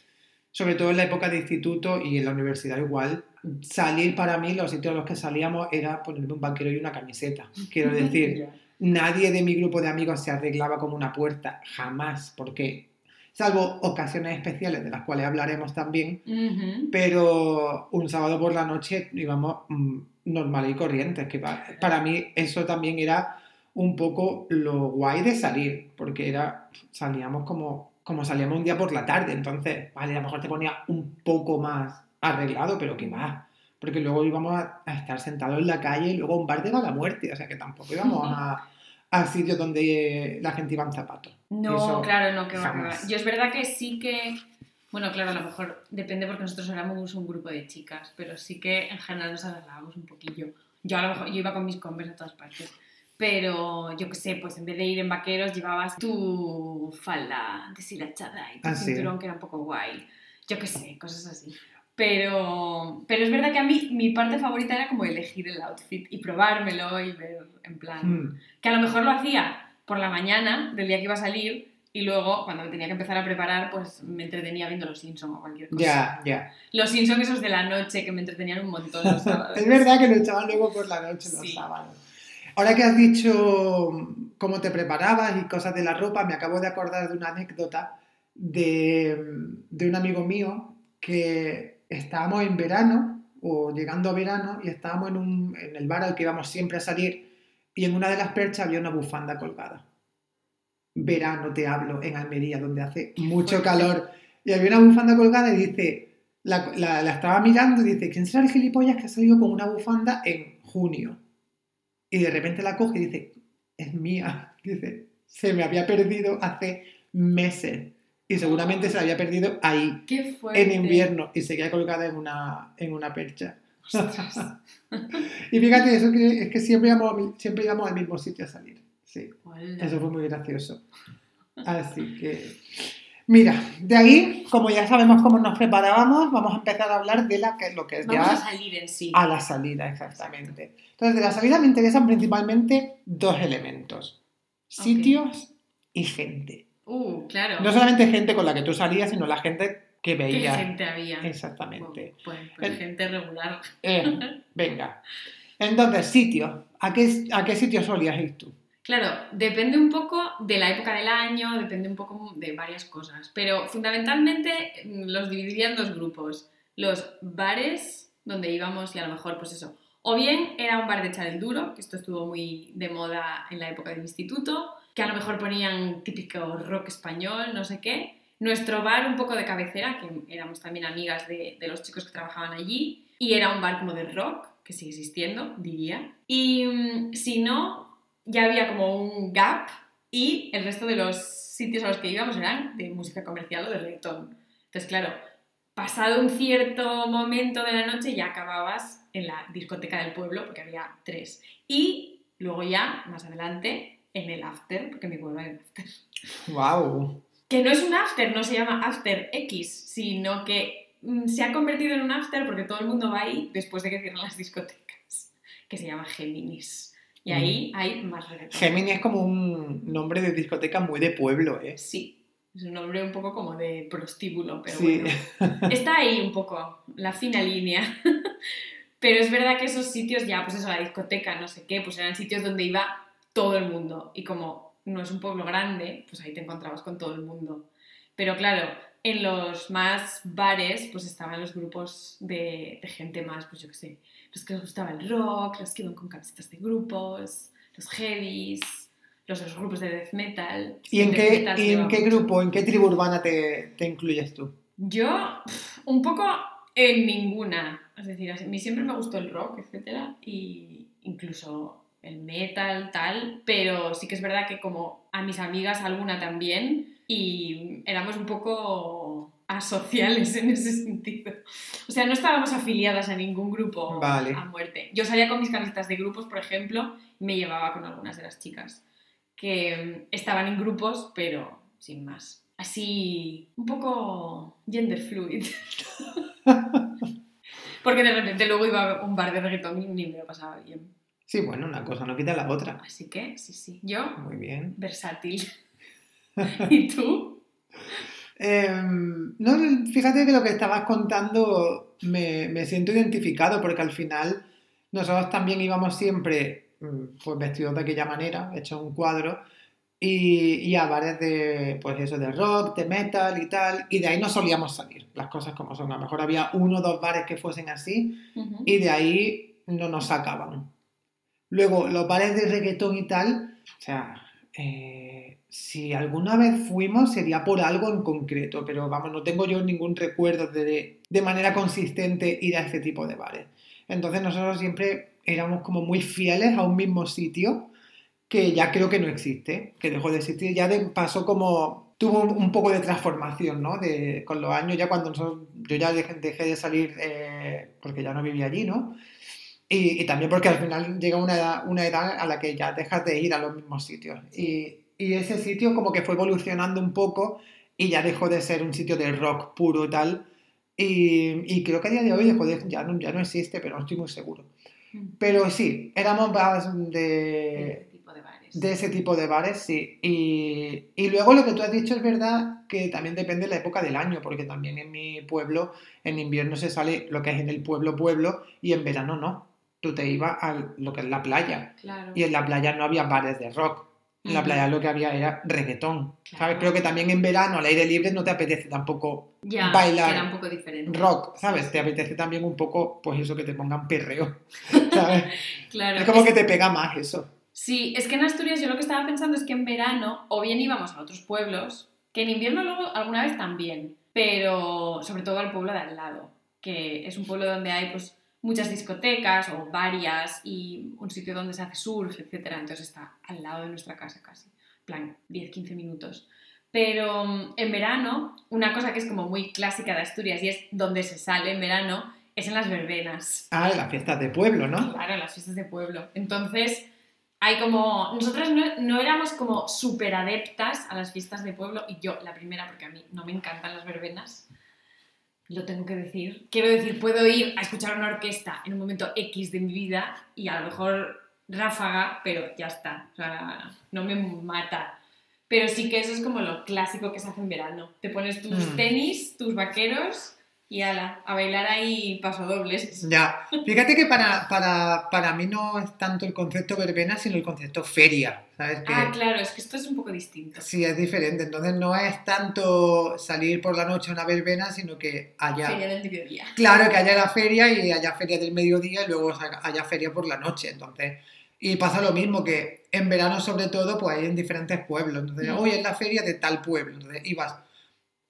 [SPEAKER 2] sobre todo en la época de instituto y en la universidad igual, salir para mí, los sitios a los que salíamos era ponerme un banquero y una camiseta. Quiero decir, nadie de mi grupo de amigos se arreglaba como una puerta, jamás, porque, salvo ocasiones especiales de las cuales hablaremos también, pero un sábado por la noche íbamos mm, normales y corrientes, que pa- para mí eso también era un poco lo guay de salir, porque era, salíamos como, como salíamos un día por la tarde, entonces, vale, a lo mejor te ponía un poco más arreglado, pero que va, porque luego íbamos a, a estar sentados en la calle y luego a un bar de mala muerte, o sea que tampoco íbamos a, a sitios donde la gente iba en zapatos.
[SPEAKER 1] No,
[SPEAKER 2] Eso
[SPEAKER 1] claro, no, que va. Yo es verdad que sí que. Bueno, claro, a lo mejor depende porque nosotros éramos un grupo de chicas, pero sí que en general nos arreglábamos un poquillo. Yo a lo mejor yo iba con mis converse a todas partes. Pero yo qué sé, pues en vez de ir en vaqueros llevabas tu falda deshilachada y tu
[SPEAKER 2] Ah, sí.
[SPEAKER 1] cinturón que era un poco guay. Yo qué sé, cosas así. Pero, pero es verdad que a mí mi parte favorita era como elegir el outfit y probármelo y ver en plan
[SPEAKER 2] Mm,
[SPEAKER 1] que a lo mejor lo hacía por la mañana del día que iba a salir y luego cuando me tenía que empezar a preparar pues me entretenía viendo Los Simpson o cualquier cosa.
[SPEAKER 2] ya, ya.
[SPEAKER 1] Los Simpson esos de la noche que me entretenían un montón los sábados.
[SPEAKER 2] Es verdad que lo echaban luego por la noche los
[SPEAKER 1] Sí.
[SPEAKER 2] sábados. Ahora que has dicho cómo te preparabas y cosas de la ropa, me acabo de acordar de una anécdota de, de un amigo mío que estábamos en verano o llegando a verano y estábamos en, un, en el bar al que íbamos siempre a salir y en una de las perchas había una bufanda colgada. Verano te hablo en Almería, donde hace mucho calor. Y había una bufanda colgada y dice, la, la- la estaba mirando y dice, ¿quién será el gilipollas que ha salido con una bufanda en junio? Y de repente la coge y dice, es mía. Dice, se me había perdido hace meses. Y seguramente se la había perdido ahí,
[SPEAKER 1] ¡Qué
[SPEAKER 2] en invierno, y seguía colgada en una, en una percha. y fíjate, eso que, es que siempre íbamos, siempre íbamos al mismo sitio a salir. Sí,
[SPEAKER 1] Hola.
[SPEAKER 2] eso fue muy gracioso. Así que, mira, de ahí, como ya sabemos cómo nos preparábamos, vamos a empezar a hablar de la, que, lo que es
[SPEAKER 1] Vamos
[SPEAKER 2] ya
[SPEAKER 1] a salir en sí.
[SPEAKER 2] a la salida, exactamente. Entonces, de la salida me interesan principalmente dos elementos: sitios y gente.
[SPEAKER 1] Uh, claro.
[SPEAKER 2] No solamente gente con la que tú salías, sino la gente que
[SPEAKER 1] ¿Qué
[SPEAKER 2] veías.
[SPEAKER 1] gente había?
[SPEAKER 2] Exactamente.
[SPEAKER 1] Pues
[SPEAKER 2] El-
[SPEAKER 1] gente regular.
[SPEAKER 2] Eh, venga. Entonces, sitios. ¿A qué, ¿A qué sitio solías ir tú?
[SPEAKER 1] Claro, depende un poco de la época del año, depende un poco de varias cosas, pero fundamentalmente mm, los dividiría en dos grupos. Los bares, donde íbamos y a lo mejor, pues eso, o bien era un bar de echar el duro, que esto estuvo muy de moda en la época del instituto, que a lo mejor ponían típico rock español, no sé qué. Nuestro bar un poco de cabecera, que éramos también amigas de, los chicos que trabajaban allí, y era un bar como de rock, que sigue existiendo, diría. Y mm, si no, ya había como un gap y el resto de los sitios a los que íbamos eran de música comercial o de reggaetón. Entonces, claro, pasado un cierto momento de la noche ya acababas en la discoteca del pueblo, porque había tres. Y luego ya, más adelante, en el after, porque mi after.
[SPEAKER 2] ¡Wow!
[SPEAKER 1] Que no es un after, no se llama After X, sino que mm, se ha convertido en un after porque todo el mundo va ahí después de que cierran las discotecas, que se llama Géminis. Y ahí hay más reggaetón.
[SPEAKER 2] Gemini es como un nombre de discoteca muy de pueblo, ¿eh?
[SPEAKER 1] Sí, Es un nombre un poco como de prostíbulo, pero
[SPEAKER 2] Sí.
[SPEAKER 1] bueno. Está ahí un poco, la fina línea. Pero es verdad que esos sitios ya, pues eso, la discoteca, no sé qué, pues eran sitios donde iba todo el mundo. Y como no es un pueblo grande, pues ahí te encontrabas con todo el mundo. Pero claro, en los más bares, pues estaban los grupos de, de gente más, pues yo qué sé, los que les gustaba el rock, los que iban con camisetas de grupos, los heavies, los, los grupos de death metal.
[SPEAKER 2] ¿Y en qué,
[SPEAKER 1] metal se
[SPEAKER 2] y en qué grupo, en qué tribu urbana te, te incluyes tú?
[SPEAKER 1] Yo, un poco en ninguna. Es decir, a mí siempre me gustó el rock, etcétera, y incluso el metal, tal, pero sí que es verdad que como a mis amigas alguna también, y éramos un poco asociales en ese sentido. O sea, no estábamos afiliadas a ningún grupo
[SPEAKER 2] Vale.
[SPEAKER 1] a muerte. Yo salía con mis camisetas de grupos, por ejemplo, y me llevaba con algunas de las chicas que mm, estaban en grupos, pero sin más. Así, un poco gender fluid. Porque de repente luego iba a un bar de reggaetón y ni me lo pasaba bien.
[SPEAKER 2] Sí, bueno, una cosa no quita la otra.
[SPEAKER 1] Así que, sí, sí. Yo,
[SPEAKER 2] Muy bien.
[SPEAKER 1] versátil. ¿Y tú?
[SPEAKER 2] Em, no, fíjate que lo que estabas contando me, me siento identificado porque al final nosotros también íbamos siempre mm, pues vestidos de aquella manera, hechos un cuadro, y, y a bares de, pues eso, de rock, de metal y tal, y de ahí no solíamos salir, las cosas como son. A lo mejor había uno o dos bares que fuesen así,
[SPEAKER 1] Ujú.
[SPEAKER 2] y de ahí no nos sacaban. Luego, los bares de reggaetón y tal, o sea, eh, si alguna vez fuimos sería por algo en concreto, pero vamos, no tengo yo ningún recuerdo de, de manera consistente ir a este tipo de bares. Entonces nosotros siempre éramos como muy fieles a un mismo sitio que ya creo que no existe, que dejó de existir, ya de- pasó como, tuvo un, poco de transformación, ¿no? De, con los años, ya cuando nosotros- yo ya dejé, dejé de salir eh, porque ya no vivía allí, ¿no? Y, y también porque al final llega una edad, una edad a la que ya dejas de ir a los mismos sitios. Y, y ese sitio como que fue evolucionando un poco y ya dejó de ser un sitio de rock puro y tal. Y, y creo que a día de hoy de- ya, no, ya no existe, pero no estoy muy seguro. Pero sí, éramos más de,
[SPEAKER 1] Ese tipo de bares.
[SPEAKER 2] de ese tipo de bares, sí. Y, y luego lo que tú has dicho es verdad que también depende de la época del año, porque también en mi pueblo, en invierno se sale lo que es en el pueblo, pueblo, y en verano no. Tú te ibas a lo que es la playa,
[SPEAKER 1] Claro.
[SPEAKER 2] y en la playa no había bares de rock. En la playa lo que había era reggaetón.
[SPEAKER 1] Claro.
[SPEAKER 2] ¿Sabes? Creo que también en verano, al aire libre, no te apetece tampoco
[SPEAKER 1] Ya,
[SPEAKER 2] bailar.
[SPEAKER 1] que era un poco diferente.
[SPEAKER 2] rock, ¿sabes? Te apetece también un poco, pues eso, que te pongan perreo, ¿sabes?
[SPEAKER 1] Claro.
[SPEAKER 2] es como
[SPEAKER 1] es-
[SPEAKER 2] que te pega más eso.
[SPEAKER 1] Sí, es que en Asturias yo lo que estaba pensando es que en verano o bien íbamos a otros pueblos, que en invierno luego alguna vez también, pero sobre todo al pueblo de al lado, que es un pueblo donde hay pues muchas discotecas o varias y un sitio donde se hace surf, etc. Entonces está al lado de nuestra casa casi, en plan 10-15 minutos. Pero mm, en verano, una cosa que es como muy clásica de Asturias y es donde se sale en verano, es en las verbenas.
[SPEAKER 2] Ah, las fiestas de pueblo, ¿no?
[SPEAKER 1] Claro, las fiestas de pueblo. Entonces, hay como. Nosotras no, no éramos como súper adeptas a las fiestas de pueblo, y yo la primera, porque a mí no me encantan las verbenas. Lo tengo que decir. Quiero decir, puedo ir a escuchar una orquesta en un momento X de mi vida y a lo mejor ráfaga, pero ya está. O sea, no me mata. Pero sí que eso es como lo clásico que se hace en verano. Te pones tus
[SPEAKER 2] Mm.
[SPEAKER 1] tenis, tus vaqueros y ala, a bailar ahí pasodobles.
[SPEAKER 2] Ya. Fíjate que para, para, para mí no es tanto el concepto verbena, sino el concepto feria, ¿sabes? Que
[SPEAKER 1] Ah, claro, es que esto es un poco distinto.
[SPEAKER 2] sí es diferente. Entonces no es tanto salir por la noche a una verbena, sino que haya...
[SPEAKER 1] Feria del mediodía.
[SPEAKER 2] Claro, que haya la feria y haya feria del mediodía y luego haya feria por la noche. Entonces, y pasa lo mismo que en verano sobre todo, pues hay en diferentes pueblos. Entonces,
[SPEAKER 1] Mm.
[SPEAKER 2] hoy es la feria de tal pueblo. Entonces, ibas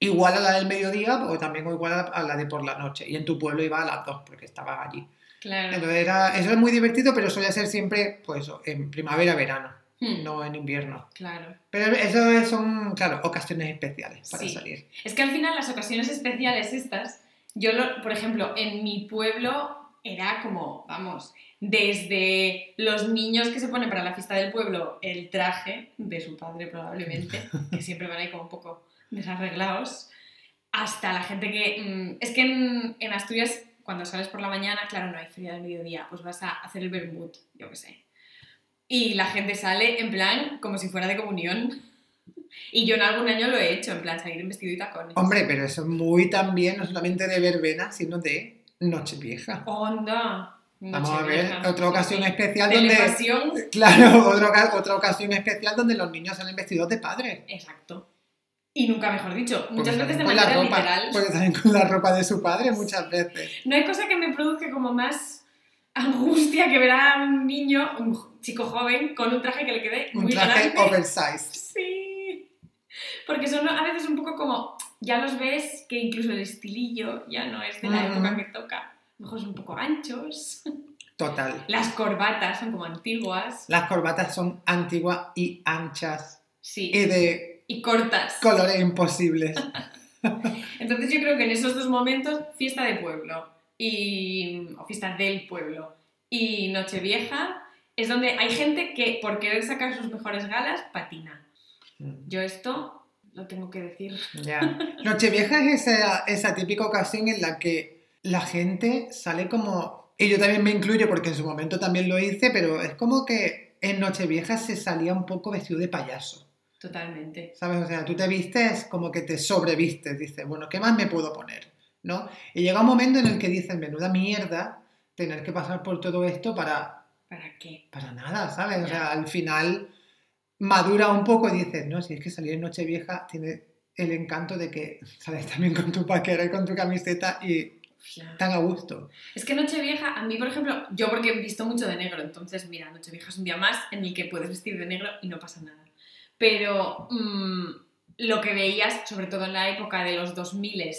[SPEAKER 2] igual a la del mediodía o también igual a la de por la noche. Y en tu pueblo iba a las dos porque estabas allí.
[SPEAKER 1] Claro.
[SPEAKER 2] Entonces, era, eso es muy divertido, pero suele ser siempre, pues en primavera, verano,
[SPEAKER 1] Hmm,
[SPEAKER 2] no en invierno.
[SPEAKER 1] Claro.
[SPEAKER 2] Pero eso es- son, claro, ocasiones especiales para
[SPEAKER 1] Sí.
[SPEAKER 2] salir.
[SPEAKER 1] Es que al final las ocasiones especiales estas, yo, lo, por ejemplo, en mi pueblo era como, vamos, desde los niños que se ponen para la fiesta del pueblo el traje de su padre probablemente, que siempre van ahí como un poco desarreglados, hasta la gente que... mm, es que en, en Asturias, cuando sales por la mañana, claro, no hay feria del mediodía, pues vas a hacer el vermut, yo qué sé. Y la gente sale en plan como si fuera de comunión. Y yo en algún año lo he hecho, en plan salir en vestido y tacones.
[SPEAKER 2] Hombre, pero eso es muy también, no solamente de verbena, sino de Nochevieja.
[SPEAKER 1] ¡Onda!
[SPEAKER 2] Vamos a ver,
[SPEAKER 1] Nochevieja.
[SPEAKER 2] otra ocasión
[SPEAKER 1] Sí.
[SPEAKER 2] especial donde... Claro, otra, otra ocasión especial donde los niños salen vestidos de padre.
[SPEAKER 1] Exacto. Y nunca mejor dicho, muchas
[SPEAKER 2] Porque
[SPEAKER 1] veces de manera
[SPEAKER 2] ropa,
[SPEAKER 1] literal.
[SPEAKER 2] Porque salen con la ropa de su padre muchas veces.
[SPEAKER 1] No hay cosa que me produzca como más angustia que ver a un niño, un chico joven, con un traje que le quede
[SPEAKER 2] Un
[SPEAKER 1] muy
[SPEAKER 2] traje
[SPEAKER 1] grande.
[SPEAKER 2] oversized.
[SPEAKER 1] Sí. Porque son a veces un poco como, ya los ves que incluso el estilillo ya no es de la época que toca. Son un poco anchos.
[SPEAKER 2] Total.
[SPEAKER 1] Las corbatas son como antiguas.
[SPEAKER 2] Las corbatas son antiguas y anchas
[SPEAKER 1] Sí.
[SPEAKER 2] y de
[SPEAKER 1] Y cortas.
[SPEAKER 2] colores imposibles.
[SPEAKER 1] Entonces yo creo que en esos dos momentos, fiesta de pueblo y, o fiesta del pueblo y Nochevieja, es donde hay gente que por querer sacar sus mejores galas patina. Yo esto lo tengo que decir.
[SPEAKER 2] Nochevieja es esa, esa típica ocasión en la que la gente sale como... Y yo también me incluyo porque en su momento también lo hice, pero es como que en Nochevieja se salía un poco vestido de payaso.
[SPEAKER 1] Totalmente.
[SPEAKER 2] ¿Sabes? O sea, tú te vistes como que te sobrevistes, dices, bueno, ¿qué más me puedo poner? ¿No? Y llega un momento en el que dices, menuda mierda, tener que pasar por todo esto para,
[SPEAKER 1] ¿Para qué?
[SPEAKER 2] para nada, ¿sabes? O sea, al final madura un poco y dices, no, si es que salir en Nochevieja tiene el encanto de que sales también con tu paquera y con tu camiseta y
[SPEAKER 1] Ya.
[SPEAKER 2] tan a gusto.
[SPEAKER 1] Es que Nochevieja, a mí por ejemplo, yo porque he visto mucho de negro, entonces mira, Nochevieja es un día más en el que puedes vestir de negro y no pasa nada. Pero mm, lo que veías, sobre todo en la época de los 2000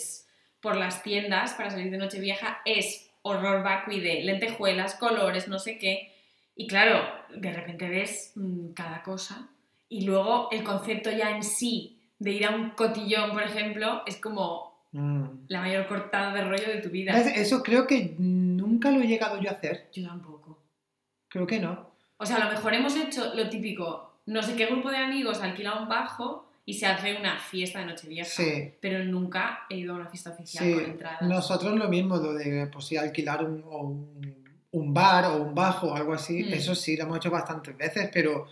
[SPEAKER 1] por las tiendas para salir de Nochevieja, es horror vacui de lentejuelas, colores, no sé qué. Y claro, de repente ves mm, cada cosa. Y luego el concepto ya en sí de ir a un cotillón, por ejemplo, es como
[SPEAKER 2] Mm.
[SPEAKER 1] la mayor cortada de rollo de tu vida.
[SPEAKER 2] Eso creo que nunca lo he llegado yo a hacer.
[SPEAKER 1] Yo tampoco.
[SPEAKER 2] Creo que no.
[SPEAKER 1] O sea, a lo mejor hemos hecho lo típico, no sé qué grupo de amigos alquila un bajo y se hace una fiesta de Nochevieja.
[SPEAKER 2] Sí.
[SPEAKER 1] Pero nunca he ido a una fiesta oficial
[SPEAKER 2] Sí,
[SPEAKER 1] con entradas.
[SPEAKER 2] nosotros lo mismo, lo de pues, sí, alquilar un, o un, un bar o un bajo o algo así,
[SPEAKER 1] Mm.
[SPEAKER 2] eso sí, lo hemos hecho bastantes veces, pero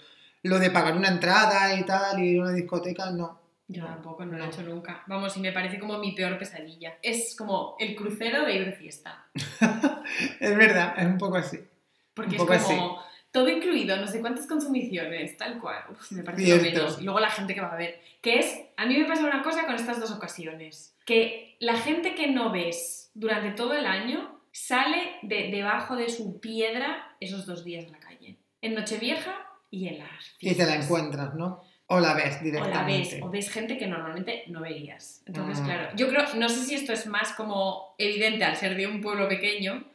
[SPEAKER 2] lo de pagar una entrada y tal, y ir a una discoteca, no.
[SPEAKER 1] Yo tampoco, no, lo he hecho nunca. Vamos, y me parece como mi peor pesadilla. Es como el crucero de ir de fiesta.
[SPEAKER 2] Es verdad, es un poco así.
[SPEAKER 1] Porque
[SPEAKER 2] Un poco
[SPEAKER 1] es como todo incluido, no sé cuántas consumiciones, tal cual. Uf, me parece lo menos. Y luego la gente que va a ver. Que es, a mí me pasa una cosa con estas dos ocasiones. Que la gente que no ves durante todo el año sale de debajo de su piedra esos dos días en la calle. En Nochevieja y en las
[SPEAKER 2] Y te la
[SPEAKER 1] fiestas.
[SPEAKER 2] encuentras, ¿no? O la ves
[SPEAKER 1] O la
[SPEAKER 2] directamente.
[SPEAKER 1] ves, o ves gente que normalmente no verías. Entonces,
[SPEAKER 2] Mm.
[SPEAKER 1] claro, yo creo, no sé si esto es más como evidente al ser de un pueblo pequeño,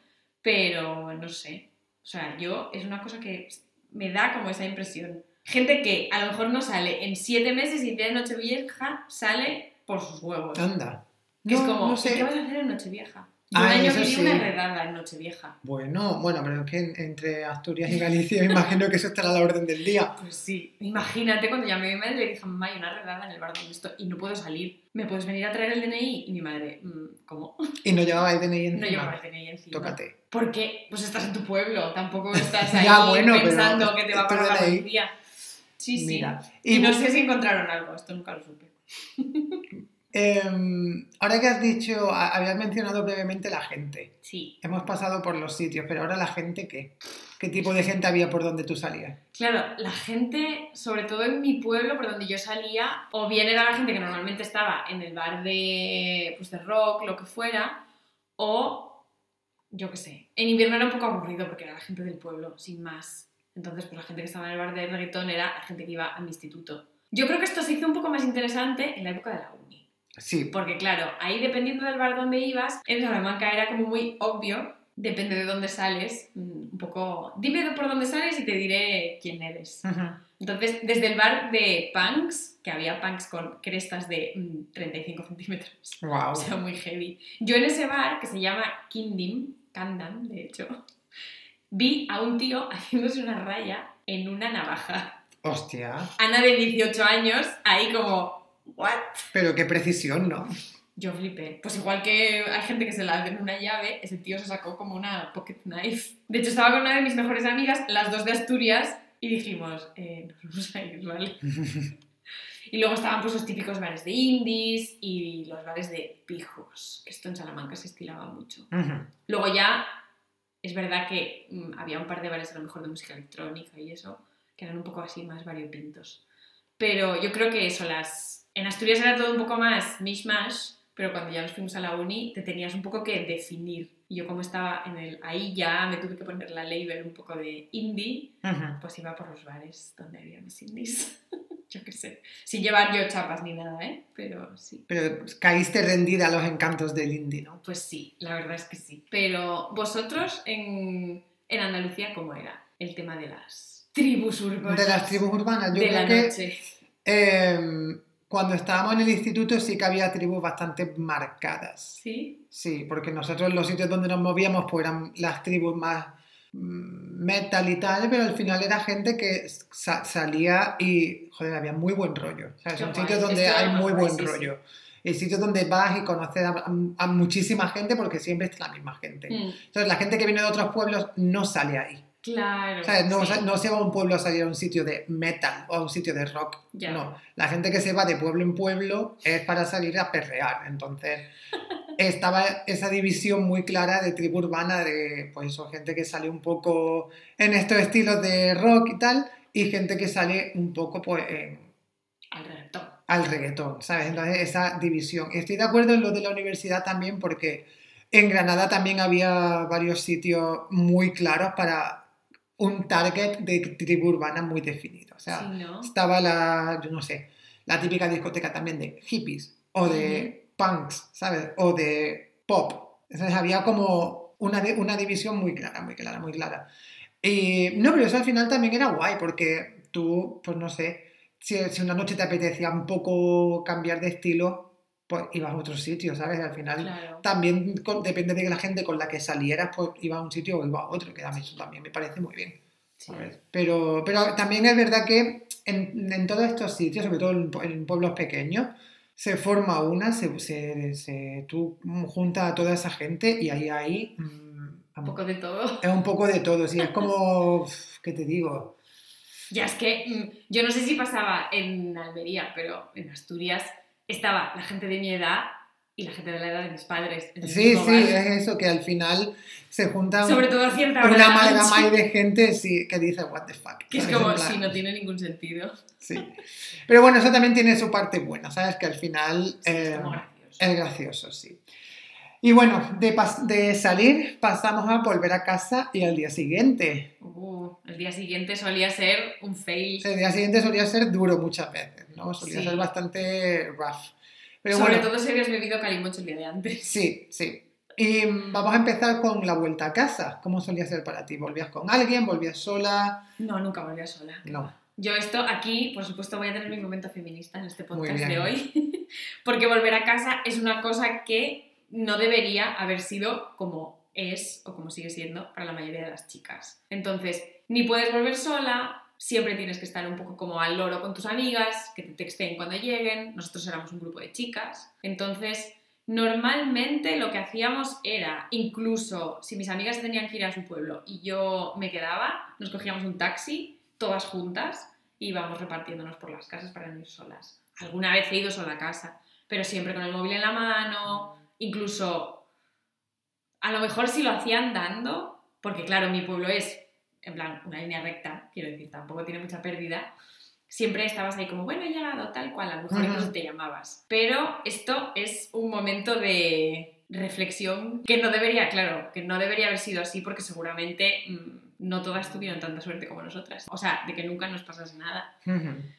[SPEAKER 1] pero no sé. O sea, yo es una cosa que me da como esa impresión. Gente que a lo mejor no sale en siete meses y de Nochevieja sale por sus huevos.
[SPEAKER 2] Anda.
[SPEAKER 1] Que es
[SPEAKER 2] No,
[SPEAKER 1] como,
[SPEAKER 2] no
[SPEAKER 1] ¿y
[SPEAKER 2] sé.
[SPEAKER 1] ¿qué vas a hacer en Nochevieja? Yo un
[SPEAKER 2] Ay,
[SPEAKER 1] año viví
[SPEAKER 2] sí.
[SPEAKER 1] una redada en Nochevieja.
[SPEAKER 2] Bueno, bueno, pero es que en- entre Asturias y Galicia me imagino que eso estará a la orden del día.
[SPEAKER 1] Pues sí, imagínate cuando llamé a mi madre y le dije, mamá, hay una redada en el bar donde estoy y no puedo salir. ¿Me puedes venir a traer el DNI? Y mi madre, "Mm, ¿cómo?
[SPEAKER 2] Y no llevabais DNI
[SPEAKER 1] No
[SPEAKER 2] encima.
[SPEAKER 1] llevaba el DNI encima.
[SPEAKER 2] Tócate.
[SPEAKER 1] Porque pues estás en tu pueblo, tampoco estás ahí
[SPEAKER 2] Ya, bueno, pero
[SPEAKER 1] pensando que te va a
[SPEAKER 2] tu
[SPEAKER 1] parar la
[SPEAKER 2] DNI.
[SPEAKER 1] policía. Sí, sí. Y,
[SPEAKER 2] Y,
[SPEAKER 1] no sé si encontraron algo, esto nunca lo supe.
[SPEAKER 2] em, ahora que has dicho, habías mencionado brevemente la gente.
[SPEAKER 1] Sí.
[SPEAKER 2] Hemos pasado por los sitios, pero ahora la gente, ¿qué? ¿Qué tipo de gente había por donde tú salías?
[SPEAKER 1] Claro, la gente, sobre todo en mi pueblo, por donde yo salía, o bien era la gente que normalmente estaba en el bar de, pues, de rock, lo que fuera, o yo qué sé. En invierno era un poco aburrido porque era la gente del pueblo, sin más. Entonces, pues la gente que estaba en el bar de reggaetón era la gente que iba a mi instituto. Yo creo que esto se hizo un poco más interesante en la época de la uni.
[SPEAKER 2] Sí,
[SPEAKER 1] Porque claro, ahí dependiendo del bar donde ibas, en Salamanca era como muy obvio, depende de dónde sales, mm, un poco, dime por dónde sales y te diré quién eres. Entonces, desde el bar de punks, que había punks con crestas de mm, 35 centímetros,
[SPEAKER 2] Wow.
[SPEAKER 1] o sea, muy heavy. Yo en ese bar, que se llama Kindim, Kandam, de hecho, vi a un tío haciéndose una raya en una navaja.
[SPEAKER 2] Hostia.
[SPEAKER 1] Ana de 18 años, ahí como, ¿what?
[SPEAKER 2] Pero qué precisión, ¿no?
[SPEAKER 1] Yo flipé. Pues igual que hay gente que se la hace en una llave, ese tío se sacó como una pocket knife. De hecho, estaba con una de mis mejores amigas, las dos de Asturias, y dijimos, eh, nos vamos a ir, ¿vale? Y luego estaban pues los típicos bares de indies y los bares de pijos, que esto en Salamanca se estilaba mucho.
[SPEAKER 2] Ujú.
[SPEAKER 1] Luego ya es verdad que mm, había un par de bares a lo mejor de música electrónica y eso, que eran un poco así más variopintos. Pero yo creo que eso, las... En Asturias era todo un poco más mishmash, pero cuando ya nos fuimos a la uni te tenías un poco que definir. Y yo como estaba en el... Ahí ya me tuve que poner la label un poco de indie, pues iba por los bares donde había mis indies. yo qué sé. Sin llevar yo chapas ni nada, ¿eh? Pero sí.
[SPEAKER 2] Pero caíste rendida a los encantos del indie, ¿no?
[SPEAKER 1] Pues sí, la verdad es que sí. Pero vosotros en, en Andalucía, ¿cómo era el tema de las tribus urbanas?
[SPEAKER 2] De las tribus urbanas, yo
[SPEAKER 1] de
[SPEAKER 2] creo
[SPEAKER 1] la
[SPEAKER 2] que
[SPEAKER 1] noche.
[SPEAKER 2] eh, cuando estábamos en el instituto sí que había tribus bastante marcadas.
[SPEAKER 1] ¿Sí?
[SPEAKER 2] Sí, porque nosotros los sitios donde nos movíamos pues eran las tribus más mm, metal y tal, pero al final era gente que sa- salía y, joder, había muy buen rollo. O sea, son sitios donde hay muy buen rollo. Y sitios donde vas y conoces a, a muchísima gente porque siempre está la misma gente.
[SPEAKER 1] Mm,
[SPEAKER 2] Entonces la gente que viene de otros pueblos no sale ahí.
[SPEAKER 1] Claro.
[SPEAKER 2] ¿Sabes? No,
[SPEAKER 1] sí.
[SPEAKER 2] no se va a un pueblo a salir a un sitio de metal o a un sitio de rock.
[SPEAKER 1] Ya.
[SPEAKER 2] No. La gente que se va de pueblo en pueblo es para salir a perrear. Entonces, estaba esa división muy clara de tribu urbana, de pues eso, gente que sale un poco en estos estilos de rock y tal, y gente que sale un poco pues en-
[SPEAKER 1] Al reggaetón.
[SPEAKER 2] al reggaetón, ¿sabes? Entonces, esa división. Estoy de acuerdo en lo de la universidad también porque en Granada también había varios sitios muy claros para un target de tribu urbana muy definido. O sea,
[SPEAKER 1] sí, ¿no?
[SPEAKER 2] estaba la, yo no sé, la típica discoteca también de hippies o de punks, ¿sabes? O de pop. Entonces había como una, una división muy clara, muy clara, muy clara. Y no, pero eso al final también era guay porque tú, pues no sé, si, si una noche te apetecía un poco cambiar de estilo, pues ibas a otro sitio, ¿sabes? Al final
[SPEAKER 1] Claro.
[SPEAKER 2] también con- depende de la gente con la que salieras, pues iba a un sitio o iba a otro, que eso también me parece muy bien.
[SPEAKER 1] Sí.
[SPEAKER 2] Pero, pero también es verdad que en, en todos estos sitios, sobre todo en, en pueblos pequeños, se forma una, se, se, se- tú juntas a toda esa gente y ahí hay... mm,
[SPEAKER 1] Un poco de todo.
[SPEAKER 2] Es un poco de todo, sí, es como... ¿Qué te digo?
[SPEAKER 1] Ya es que mm, yo no sé si pasaba en Almería, pero en Asturias estaba la gente de mi edad y la gente de la edad de mis padres.
[SPEAKER 2] Sí, sí,
[SPEAKER 1] bar.
[SPEAKER 2] es eso, que al final se junta un-
[SPEAKER 1] Sobre todo cierta
[SPEAKER 2] una amalgama de gente sí, que dice, what the fuck.
[SPEAKER 1] Que es como, si no tiene ningún sentido.
[SPEAKER 2] sí. Pero bueno, eso también tiene su parte buena, ¿sabes? Que al final... Eh,
[SPEAKER 1] gracioso.
[SPEAKER 2] Es gracioso, sí. Y bueno, de, pas- de salir pasamos a volver a casa y al día siguiente.
[SPEAKER 1] Uh, el día siguiente solía ser un fail.
[SPEAKER 2] El día siguiente solía ser duro muchas veces, ¿no? Solía
[SPEAKER 1] Sí.
[SPEAKER 2] ser bastante rough. Pero
[SPEAKER 1] Sobre
[SPEAKER 2] bueno,
[SPEAKER 1] todo si habías bebido calimocho el día de antes.
[SPEAKER 2] sí, sí. Y vamos a empezar con la vuelta a casa. ¿Cómo solía ser para ti? ¿Volvías con alguien? ¿Volvías sola?
[SPEAKER 1] No, nunca volvía sola.
[SPEAKER 2] No.
[SPEAKER 1] Yo esto aquí, por supuesto, voy a tener mi momento feminista en este podcast
[SPEAKER 2] bien.
[SPEAKER 1] de hoy, porque volver a casa es una cosa que no debería haber sido como es o como sigue siendo para la mayoría de las chicas. Entonces, ni puedes volver sola, siempre tienes que estar un poco como al loro con tus amigas, que te texten cuando lleguen. Nosotros éramos un grupo de chicas. Entonces, normalmente lo que hacíamos era, incluso si mis amigas tenían que ir a su pueblo y yo me quedaba, nos cogíamos un taxi, todas juntas, y íbamos repartiéndonos por las casas para no ir solas. Alguna vez he ido sola a casa, pero siempre con el móvil en la mano, incluso a lo mejor si lo hacía andando, porque claro, mi pueblo es en plan una línea recta, quiero decir, tampoco tiene mucha pérdida, siempre estabas ahí como, bueno, he llegado, tal cual, a lo mejor incluso te llamabas. Pero esto es un momento de reflexión que no debería, claro, que no debería haber sido así porque seguramente mm, no todas tuvieron tanta suerte como nosotras. O sea, de que nunca nos pasase nada.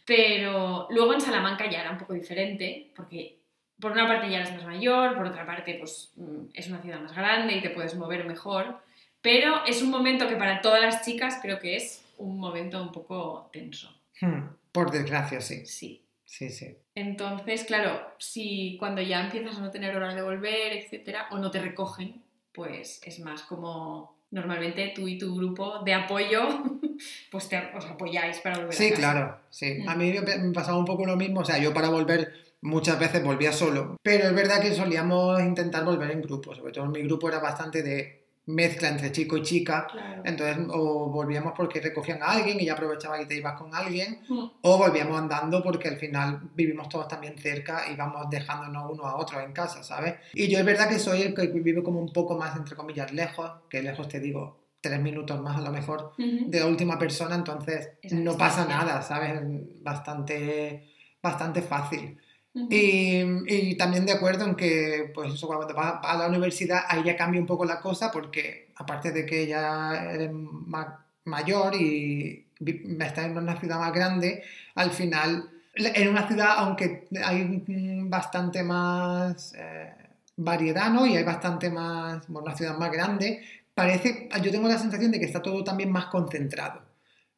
[SPEAKER 1] Pero luego en Salamanca ya era un poco diferente, porque por una parte ya eres más mayor, por otra parte pues mm, es una ciudad más grande y te puedes mover mejor, pero es un momento que para todas las chicas creo que es un momento un poco tenso.
[SPEAKER 2] Hmm. Por desgracia, sí.
[SPEAKER 1] Sí.
[SPEAKER 2] Sí, sí.
[SPEAKER 1] Entonces, claro, si cuando ya empiezas a no tener hora de volver, etcétera, o no te recogen, pues es más como normalmente tú y tu grupo de apoyo, pues te, os apoyáis para volver a
[SPEAKER 2] Sí,
[SPEAKER 1] casa.
[SPEAKER 2] claro, sí.
[SPEAKER 1] Mm.
[SPEAKER 2] A mí me pasaba un poco lo mismo, o sea, yo para volver muchas veces volvía solo, pero es verdad que solíamos intentar volver en grupo, sobre todo mi grupo era bastante de mezcla entre chico y chica.
[SPEAKER 1] Claro.
[SPEAKER 2] Entonces, o volvíamos porque recogían a alguien y ya aprovechaba y te ibas con alguien,
[SPEAKER 1] Mm,
[SPEAKER 2] o volvíamos andando porque al final vivimos todos también cerca y vamos dejándonos uno a otro en casa, ¿sabes? Y yo es verdad que soy el que vive como un poco más, entre comillas, lejos, que lejos te digo, tres minutos más a lo mejor, de la última persona, entonces
[SPEAKER 1] Esa
[SPEAKER 2] no pasa nada, ¿sabes? Bastante, bastante fácil. Y, también de acuerdo en que, pues eso, cuando vas a la universidad, ahí ya cambia un poco la cosa, porque aparte de que ya eres ma- mayor y estás en una ciudad más grande, al final, en una ciudad, aunque hay bastante más eh, variedad, ¿no? Y hay bastante más, bueno, una ciudad más grande, parece, yo tengo la sensación de que está todo también más concentrado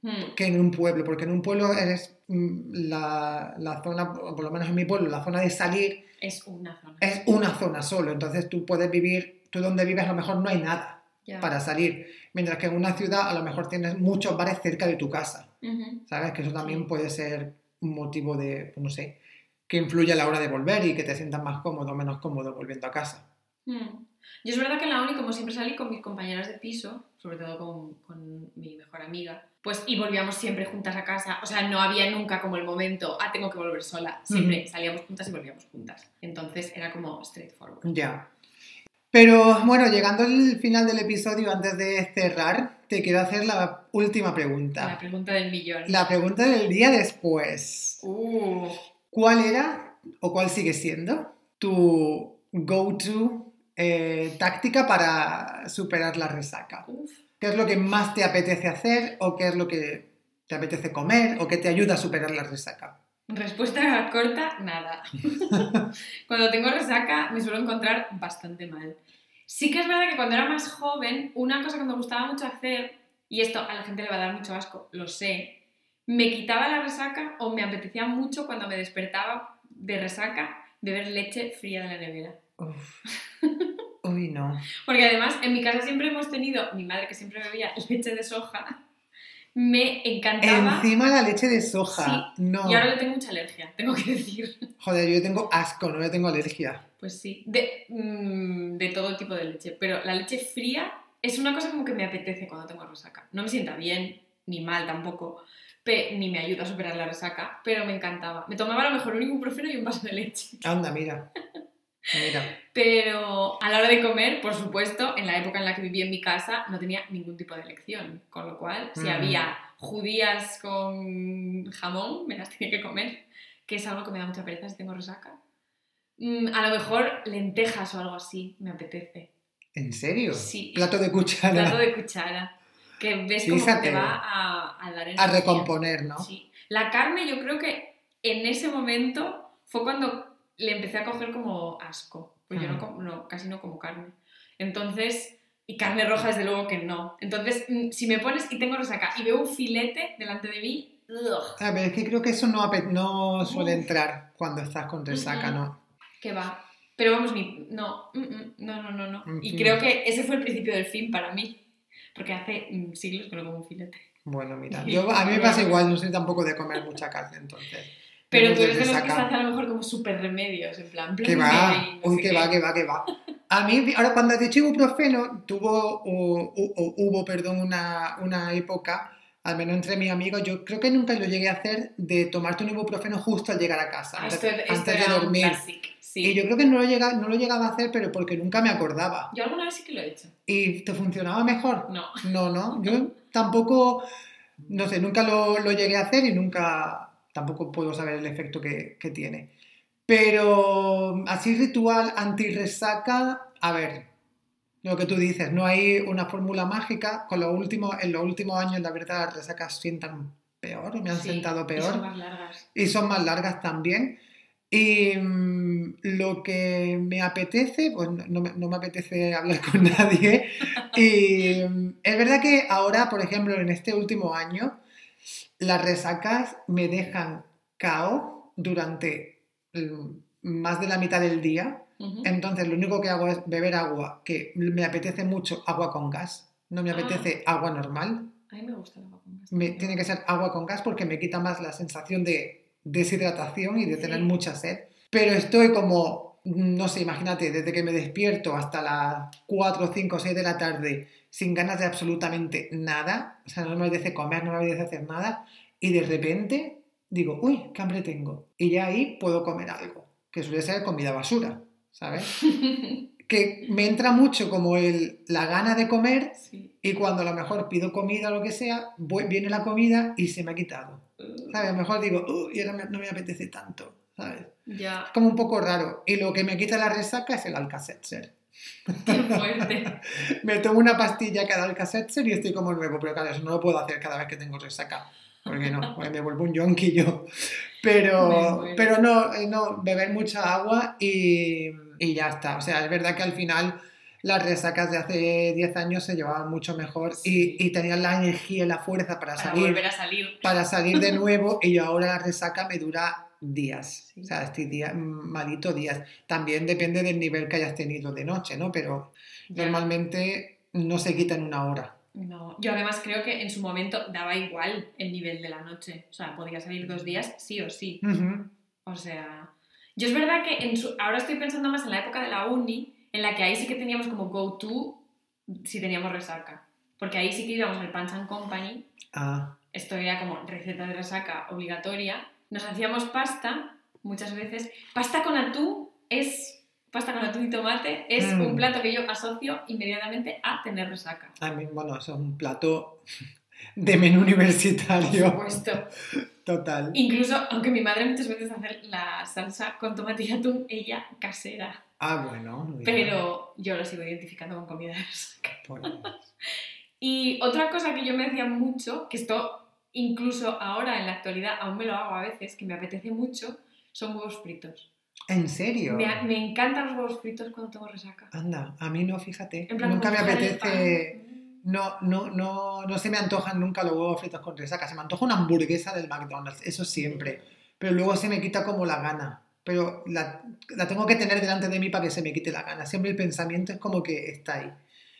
[SPEAKER 1] Mm,
[SPEAKER 2] que en un pueblo, porque en un pueblo eres mm, la, la zona, por lo menos en mi pueblo, la zona de salir
[SPEAKER 1] Es una zona.
[SPEAKER 2] es una zona solo, entonces tú puedes vivir, tú donde vives a lo mejor no hay nada para salir, mientras que en una ciudad a lo mejor tienes muchos bares cerca de tu casa. ¿sabes? Que eso también puede ser un motivo de, no sé, que influye a la hora de volver y que te sientas más cómodo o menos cómodo volviendo a casa.
[SPEAKER 1] Mm. Yo es verdad que en la uni, como siempre salí con mis compañeras de piso, sobre todo con, con mi mejor amiga, pues y volvíamos siempre juntas a casa. O sea, no había nunca como el momento, ah, tengo que volver sola. Siempre salíamos juntas y volvíamos juntas. Entonces era como straightforward.
[SPEAKER 2] Ya. Pero bueno, llegando al final del episodio, antes de cerrar, te quiero hacer la última pregunta.
[SPEAKER 1] La pregunta del millón.
[SPEAKER 2] La pregunta del día después.
[SPEAKER 1] Uh,
[SPEAKER 2] ¿Cuál era o cuál sigue siendo tu go-to eh, táctica para superar la resaca?
[SPEAKER 1] uf.
[SPEAKER 2] ¿Qué es lo que más te apetece hacer o qué es lo que te apetece comer o qué te ayuda a superar la resaca?
[SPEAKER 1] Respuesta corta, nada. cuando tengo resaca me suelo encontrar bastante mal. Sí que es verdad que cuando era más joven, una cosa que me gustaba mucho hacer, y esto a la gente le va a dar mucho asco, lo sé, me quitaba la resaca o me apetecía mucho cuando me despertaba de resaca beber leche fría de la nevera.
[SPEAKER 2] Uf. Uy, no.
[SPEAKER 1] Porque además en mi casa siempre hemos tenido, mi madre que siempre bebía leche de soja, me encantaba.
[SPEAKER 2] Encima la leche de soja. No.
[SPEAKER 1] Y ahora le tengo mucha alergia, tengo que decir.
[SPEAKER 2] Joder, yo tengo asco, no le tengo alergia.
[SPEAKER 1] Pues sí, de, mm, de todo tipo de leche. Pero la leche fría es una cosa como que me apetece cuando tengo resaca. No me sienta bien, ni mal tampoco, ni me ayuda a superar la resaca, pero me encantaba. Me tomaba a lo mejor un ibuprofeno y un vaso de leche.
[SPEAKER 2] Anda, mira. Mira.
[SPEAKER 1] Pero a la hora de comer, por supuesto, en la época en la que vivía en mi casa no tenía ningún tipo de elección. Con lo cual, si
[SPEAKER 2] Mm.
[SPEAKER 1] había judías con jamón, me las tenía que comer, que es algo que me da mucha pereza si tengo resaca. Mm, a lo mejor lentejas o algo así, me apetece.
[SPEAKER 2] ¿En serio?
[SPEAKER 1] Sí.
[SPEAKER 2] Plato de cuchara.
[SPEAKER 1] Plato de cuchara. Que ves como que te va a, a dar
[SPEAKER 2] A
[SPEAKER 1] energía.
[SPEAKER 2] recomponer, ¿no?
[SPEAKER 1] Sí. La carne yo creo que en ese momento fue cuando le empecé a coger como asco. Pues yo no, como- no- casi no como carne. Entonces, y carne roja desde luego que no. Entonces, mm, si me pones y tengo resaca y veo un filete delante de mí, ugh,
[SPEAKER 2] A ver, es que creo que eso no, no suele entrar cuando estás con resaca. ¿no?
[SPEAKER 1] que va. Pero vamos, ni, no, no, no, no, no. Y creo que ese fue el principio del fin para mí. Porque hace mm, siglos que no como un filete.
[SPEAKER 2] Bueno, mira, yo, a mí me pasa igual, no soy tampoco de comer mucha carne, entonces.
[SPEAKER 1] Pero tú eres de los que se hace a lo mejor como súper remedios, en plan,
[SPEAKER 2] Que
[SPEAKER 1] Blue
[SPEAKER 2] va,
[SPEAKER 1] no
[SPEAKER 2] uy, que va, que va, que va. A mí, ahora cuando has dicho ibuprofeno, tuvo, o, o- hubo, perdón, una, una época, al menos entre mis amigos, yo creo que nunca lo llegué a hacer de tomarte un ibuprofeno justo al llegar a casa, antes,
[SPEAKER 1] esto, esto
[SPEAKER 2] antes de dormir.
[SPEAKER 1] classic, sí.
[SPEAKER 2] Y yo creo que no lo, llega, no lo llegaba a hacer, pero porque nunca me acordaba.
[SPEAKER 1] Yo alguna vez sí que lo he hecho.
[SPEAKER 2] ¿Y te funcionaba mejor?
[SPEAKER 1] No.
[SPEAKER 2] No, no, yo tampoco, no sé, nunca lo, lo llegué a hacer y nunca, tampoco puedo saber el efecto que, que tiene. Pero así ritual anti-resaca, a ver, lo que tú dices, no hay una fórmula mágica. Con lo último, en los últimos años, la verdad, las resacas sientan peor, me han
[SPEAKER 1] Sí,
[SPEAKER 2] sentado
[SPEAKER 1] y
[SPEAKER 2] peor
[SPEAKER 1] son más largas.
[SPEAKER 2] y son más largas también. Y mm, lo que me apetece, pues no, no me, no me apetece hablar con nadie. Y mm, es verdad que ahora, por ejemplo, en este último año, las resacas me dejan cao durante mm, más de la mitad del día. Entonces, lo único que hago es beber agua, que me apetece mucho agua con gas. No me
[SPEAKER 1] Ah.
[SPEAKER 2] apetece agua normal.
[SPEAKER 1] A mí me gusta el agua con gas.
[SPEAKER 2] Me- tiene que ser agua con gas porque me quita más la sensación de deshidratación y de tener
[SPEAKER 1] Sí.
[SPEAKER 2] mucha sed. Pero estoy como no sé, imagínate, desde que me despierto hasta las 4, 5, 6 de la tarde sin ganas de absolutamente nada, o sea, no me apetece comer, no me apetece hacer nada, y de repente digo, uy, qué hambre tengo. Y ya ahí puedo comer algo, que suele ser comida basura, ¿sabes? que me entra mucho como el, la gana de comer
[SPEAKER 1] Sí.
[SPEAKER 2] y cuando a lo mejor pido comida o lo que sea, voy- viene la comida y se me ha quitado. ¿Sabes? A lo mejor digo, uy, ahora me- no me apetece tanto, ¿sabes?
[SPEAKER 1] Ya,
[SPEAKER 2] Es como un poco raro. Y lo que me quita la resaca es el Alka-Seltzer.
[SPEAKER 1] Qué fuerte.
[SPEAKER 2] Me tomo una pastilla cada Alka-Seltzer y estoy como nuevo, pero claro, eso no lo puedo hacer cada vez que tengo resaca. Porque no, porque me vuelvo un yonki yo. Pero, pero no, eh, no, beber mucha agua y, y ya está. O sea, es verdad que al final las resacas de hace 10 años se llevaban mucho mejor
[SPEAKER 1] Sí.
[SPEAKER 2] y, y tenían la energía y la fuerza para,
[SPEAKER 1] Para
[SPEAKER 2] salir
[SPEAKER 1] volver a salir.
[SPEAKER 2] para salir de nuevo y yo ahora la resaca me dura días.
[SPEAKER 1] Sí.
[SPEAKER 2] O sea, estoy día, malito días. También depende del nivel que hayas tenido de noche, ¿no? Pero
[SPEAKER 1] Ya.
[SPEAKER 2] normalmente no se quita en una hora.
[SPEAKER 1] No, yo además creo que en su momento daba igual el nivel de la noche. O sea, podía salir dos días sí o sí. O sea, yo es verdad que en su- ahora estoy pensando más en la época de la uni, en la que ahí sí que teníamos como go-to si teníamos resaca. Porque ahí sí que íbamos al Punch and Company,
[SPEAKER 2] Ah,
[SPEAKER 1] esto era como receta de resaca obligatoria. Nos hacíamos pasta muchas veces. Pasta con atún es. Pasta con atún y tomate es
[SPEAKER 2] Mm.
[SPEAKER 1] un plato que yo asocio inmediatamente a tener resaca.
[SPEAKER 2] a mí, bueno, eso es un plato de menú
[SPEAKER 1] Por
[SPEAKER 2] universitario.
[SPEAKER 1] supuesto.
[SPEAKER 2] Total.
[SPEAKER 1] Incluso, aunque mi madre muchas veces hace la salsa con tomate y atún, ella casera.
[SPEAKER 2] Ah, bueno. bien.
[SPEAKER 1] Pero yo lo sigo identificando con comida de resaca. Y otra cosa que yo me hacía mucho, que esto incluso ahora en la actualidad aún me lo hago a veces, que me apetece mucho, son huevos fritos.
[SPEAKER 2] ¿En serio?
[SPEAKER 1] Me, me encantan los huevos fritos cuando tengo resaca.
[SPEAKER 2] Anda, a mí no, fíjate.
[SPEAKER 1] En plan,
[SPEAKER 2] Nunca me apetece. No, no, no, no se me antojan nunca los huevos fritos con resaca. Se me antoja una hamburguesa del McDonald's, eso siempre. Pero luego se me quita como la gana. Pero la, la tengo que tener delante de mí para que se me quite la gana. Siempre el pensamiento es como que está ahí.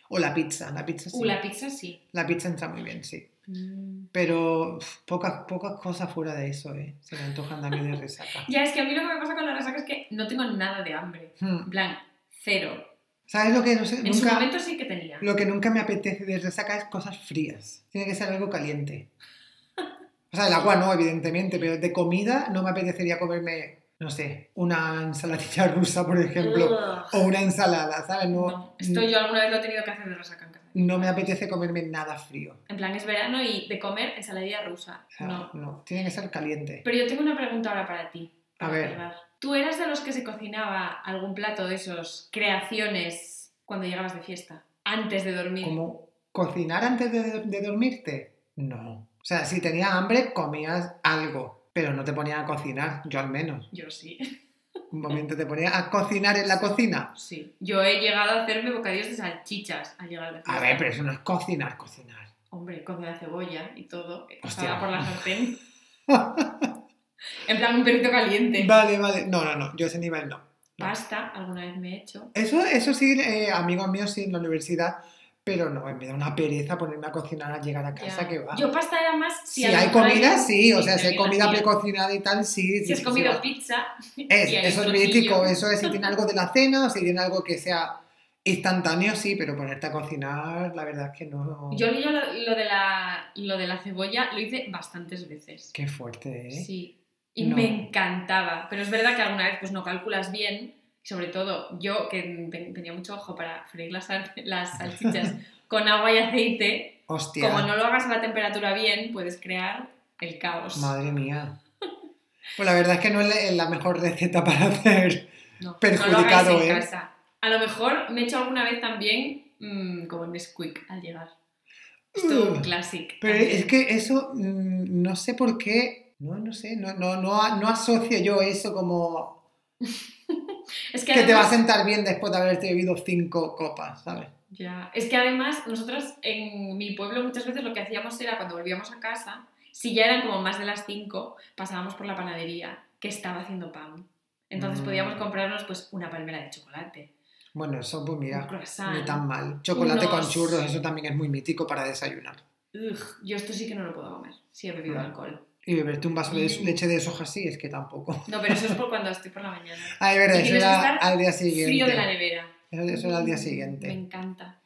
[SPEAKER 2] O la pizza, la pizza sí.
[SPEAKER 1] Uh, la pizza sí.
[SPEAKER 2] La pizza entra muy bien, sí.
[SPEAKER 1] Mm.
[SPEAKER 2] Pero pocas, pocas cosas fuera de eso, ¿eh? Se me antojan a mí de resaca.
[SPEAKER 1] Ya, es que a mí lo que me pasa con la resaca es que no tengo nada de hambre. En plan, cero.
[SPEAKER 2] ¿Sabes lo que no sé?
[SPEAKER 1] En su momento sí que tenía.
[SPEAKER 2] lo que nunca me apetece de resaca es cosas frías. Tiene que ser algo caliente. O sea, el agua no, evidentemente, pero de comida no me apetecería comerme, no sé, una ensaladilla rusa, por ejemplo, o una ensalada, ¿sabes? No,
[SPEAKER 1] No, esto yo alguna vez lo he tenido que hacer de resaca en casa.
[SPEAKER 2] no me apetece comerme nada frío.
[SPEAKER 1] En plan, es verano y de comer ensaladilla rusa.
[SPEAKER 2] Sea,
[SPEAKER 1] No.
[SPEAKER 2] no, tiene que ser caliente.
[SPEAKER 1] Pero yo tengo una pregunta ahora para ti.
[SPEAKER 2] A ver.
[SPEAKER 1] ¿Tú eras de los que se cocinaba algún plato de esos creaciones cuando llegabas de fiesta? Antes de dormir.
[SPEAKER 2] ¿Como cocinar antes de, de dormirte? No. O sea, si tenías hambre, comías algo, pero no te ponías a cocinar, yo al menos.
[SPEAKER 1] Yo sí.
[SPEAKER 2] Un momento te ponías a cocinar en la cocina.
[SPEAKER 1] Sí. Yo he llegado a hacerme bocadillos de salchichas al llegar de fiesta.
[SPEAKER 2] A ver, pero eso no es cocinar, cocinar.
[SPEAKER 1] Hombre, la cebolla y todo.
[SPEAKER 2] Hostia.
[SPEAKER 1] Por la sartén. en plan, un perrito caliente.
[SPEAKER 2] Vale, vale. No, no, no, yo ese nivel no. no.
[SPEAKER 1] Pasta, alguna vez me he hecho.
[SPEAKER 2] Eso, eso sí, eh, amigos míos sí en la universidad, pero no, me da una pereza ponerme a cocinar al llegar a casa
[SPEAKER 1] Ya.
[SPEAKER 2] que va.
[SPEAKER 1] Yo pasta era más...
[SPEAKER 2] si
[SPEAKER 1] a lo
[SPEAKER 2] hay comida, sí, o sea, si hay comida precocinada y tal, sí.
[SPEAKER 1] Si has
[SPEAKER 2] sí,
[SPEAKER 1] comido
[SPEAKER 2] sí,
[SPEAKER 1] pizza...
[SPEAKER 2] Es, eso es mítico, eso es si tiene algo de la cena o si tiene algo que sea instantáneo, sí, pero ponerte a cocinar, la verdad es que no.
[SPEAKER 1] Yo, yo lo, lo de la, lo de la cebolla lo hice bastantes veces.
[SPEAKER 2] Qué fuerte, ¿eh?
[SPEAKER 1] Sí. Y
[SPEAKER 2] No.
[SPEAKER 1] me encantaba. Pero es verdad que alguna vez pues no calculas bien. Sobre todo yo, que te- tenía mucho ojo para freír las, las salchichas con agua y aceite,
[SPEAKER 2] Hostia,
[SPEAKER 1] como no lo hagas a la temperatura bien, puedes crear el caos.
[SPEAKER 2] madre mía. Pues la verdad es que no es la- mejor receta para hacer.
[SPEAKER 1] No,
[SPEAKER 2] perjudicado,
[SPEAKER 1] no lo en
[SPEAKER 2] ¿eh?
[SPEAKER 1] casa. A lo mejor me he hecho alguna vez también mm, como Nesquik al llegar. Esto
[SPEAKER 2] Uh,
[SPEAKER 1] classic.
[SPEAKER 2] Pero
[SPEAKER 1] también.
[SPEAKER 2] es que eso, mm, no sé por qué, no, no sé, no, no, no, no asocio yo eso como
[SPEAKER 1] Es que
[SPEAKER 2] que te va a sentar bien después de haberte bebido cinco copas, ¿sabes?
[SPEAKER 1] Ya, es que además nosotros en mi pueblo muchas veces lo que hacíamos era cuando volvíamos a casa, si ya eran como más de las 5, pasábamos por la panadería que estaba haciendo pan. Entonces
[SPEAKER 2] Mm.
[SPEAKER 1] podíamos comprarnos pues una palmera de chocolate,
[SPEAKER 2] Bueno, eso pues mira, ni tan mal. Chocolate con churros, eso también es muy mítico para desayunar.
[SPEAKER 1] Ugh, yo esto sí que no lo puedo comer, si he bebido
[SPEAKER 2] Mm.
[SPEAKER 1] alcohol.
[SPEAKER 2] Y beberte un vaso de leche de soja sí, es que tampoco.
[SPEAKER 1] No, pero eso es por cuando estoy por la mañana.
[SPEAKER 2] Ay, verdad,
[SPEAKER 1] Y
[SPEAKER 2] eso era al día siguiente.
[SPEAKER 1] Frío de la nevera.
[SPEAKER 2] Eso, eso era al día
[SPEAKER 1] Me
[SPEAKER 2] siguiente.
[SPEAKER 1] encanta.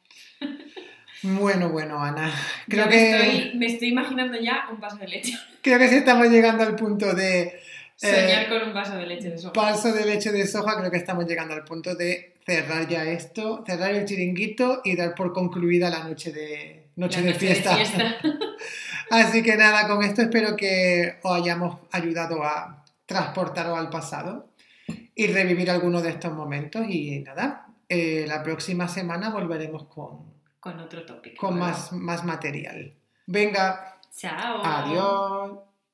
[SPEAKER 2] Bueno, bueno, Ana. Creo
[SPEAKER 1] me,
[SPEAKER 2] que,
[SPEAKER 1] estoy, me estoy imaginando ya un vaso de leche.
[SPEAKER 2] creo que sí estamos llegando al punto de
[SPEAKER 1] Soñar
[SPEAKER 2] eh,
[SPEAKER 1] con un vaso de leche de soja.
[SPEAKER 2] paso de leche de soja. Creo que estamos llegando al punto de cerrar ya esto, cerrar el chiringuito y dar por concluida la noche de, noche
[SPEAKER 1] La
[SPEAKER 2] de
[SPEAKER 1] noche
[SPEAKER 2] fiesta.
[SPEAKER 1] fiesta.
[SPEAKER 2] Así que nada, con esto espero que os hayamos ayudado a transportaros al pasado y revivir algunos de estos momentos. Y nada, eh, la próxima semana volveremos con,
[SPEAKER 1] Con otro tópico.
[SPEAKER 2] con
[SPEAKER 1] ¿verdad?
[SPEAKER 2] más, más material. Venga,
[SPEAKER 1] Chao.
[SPEAKER 2] adiós.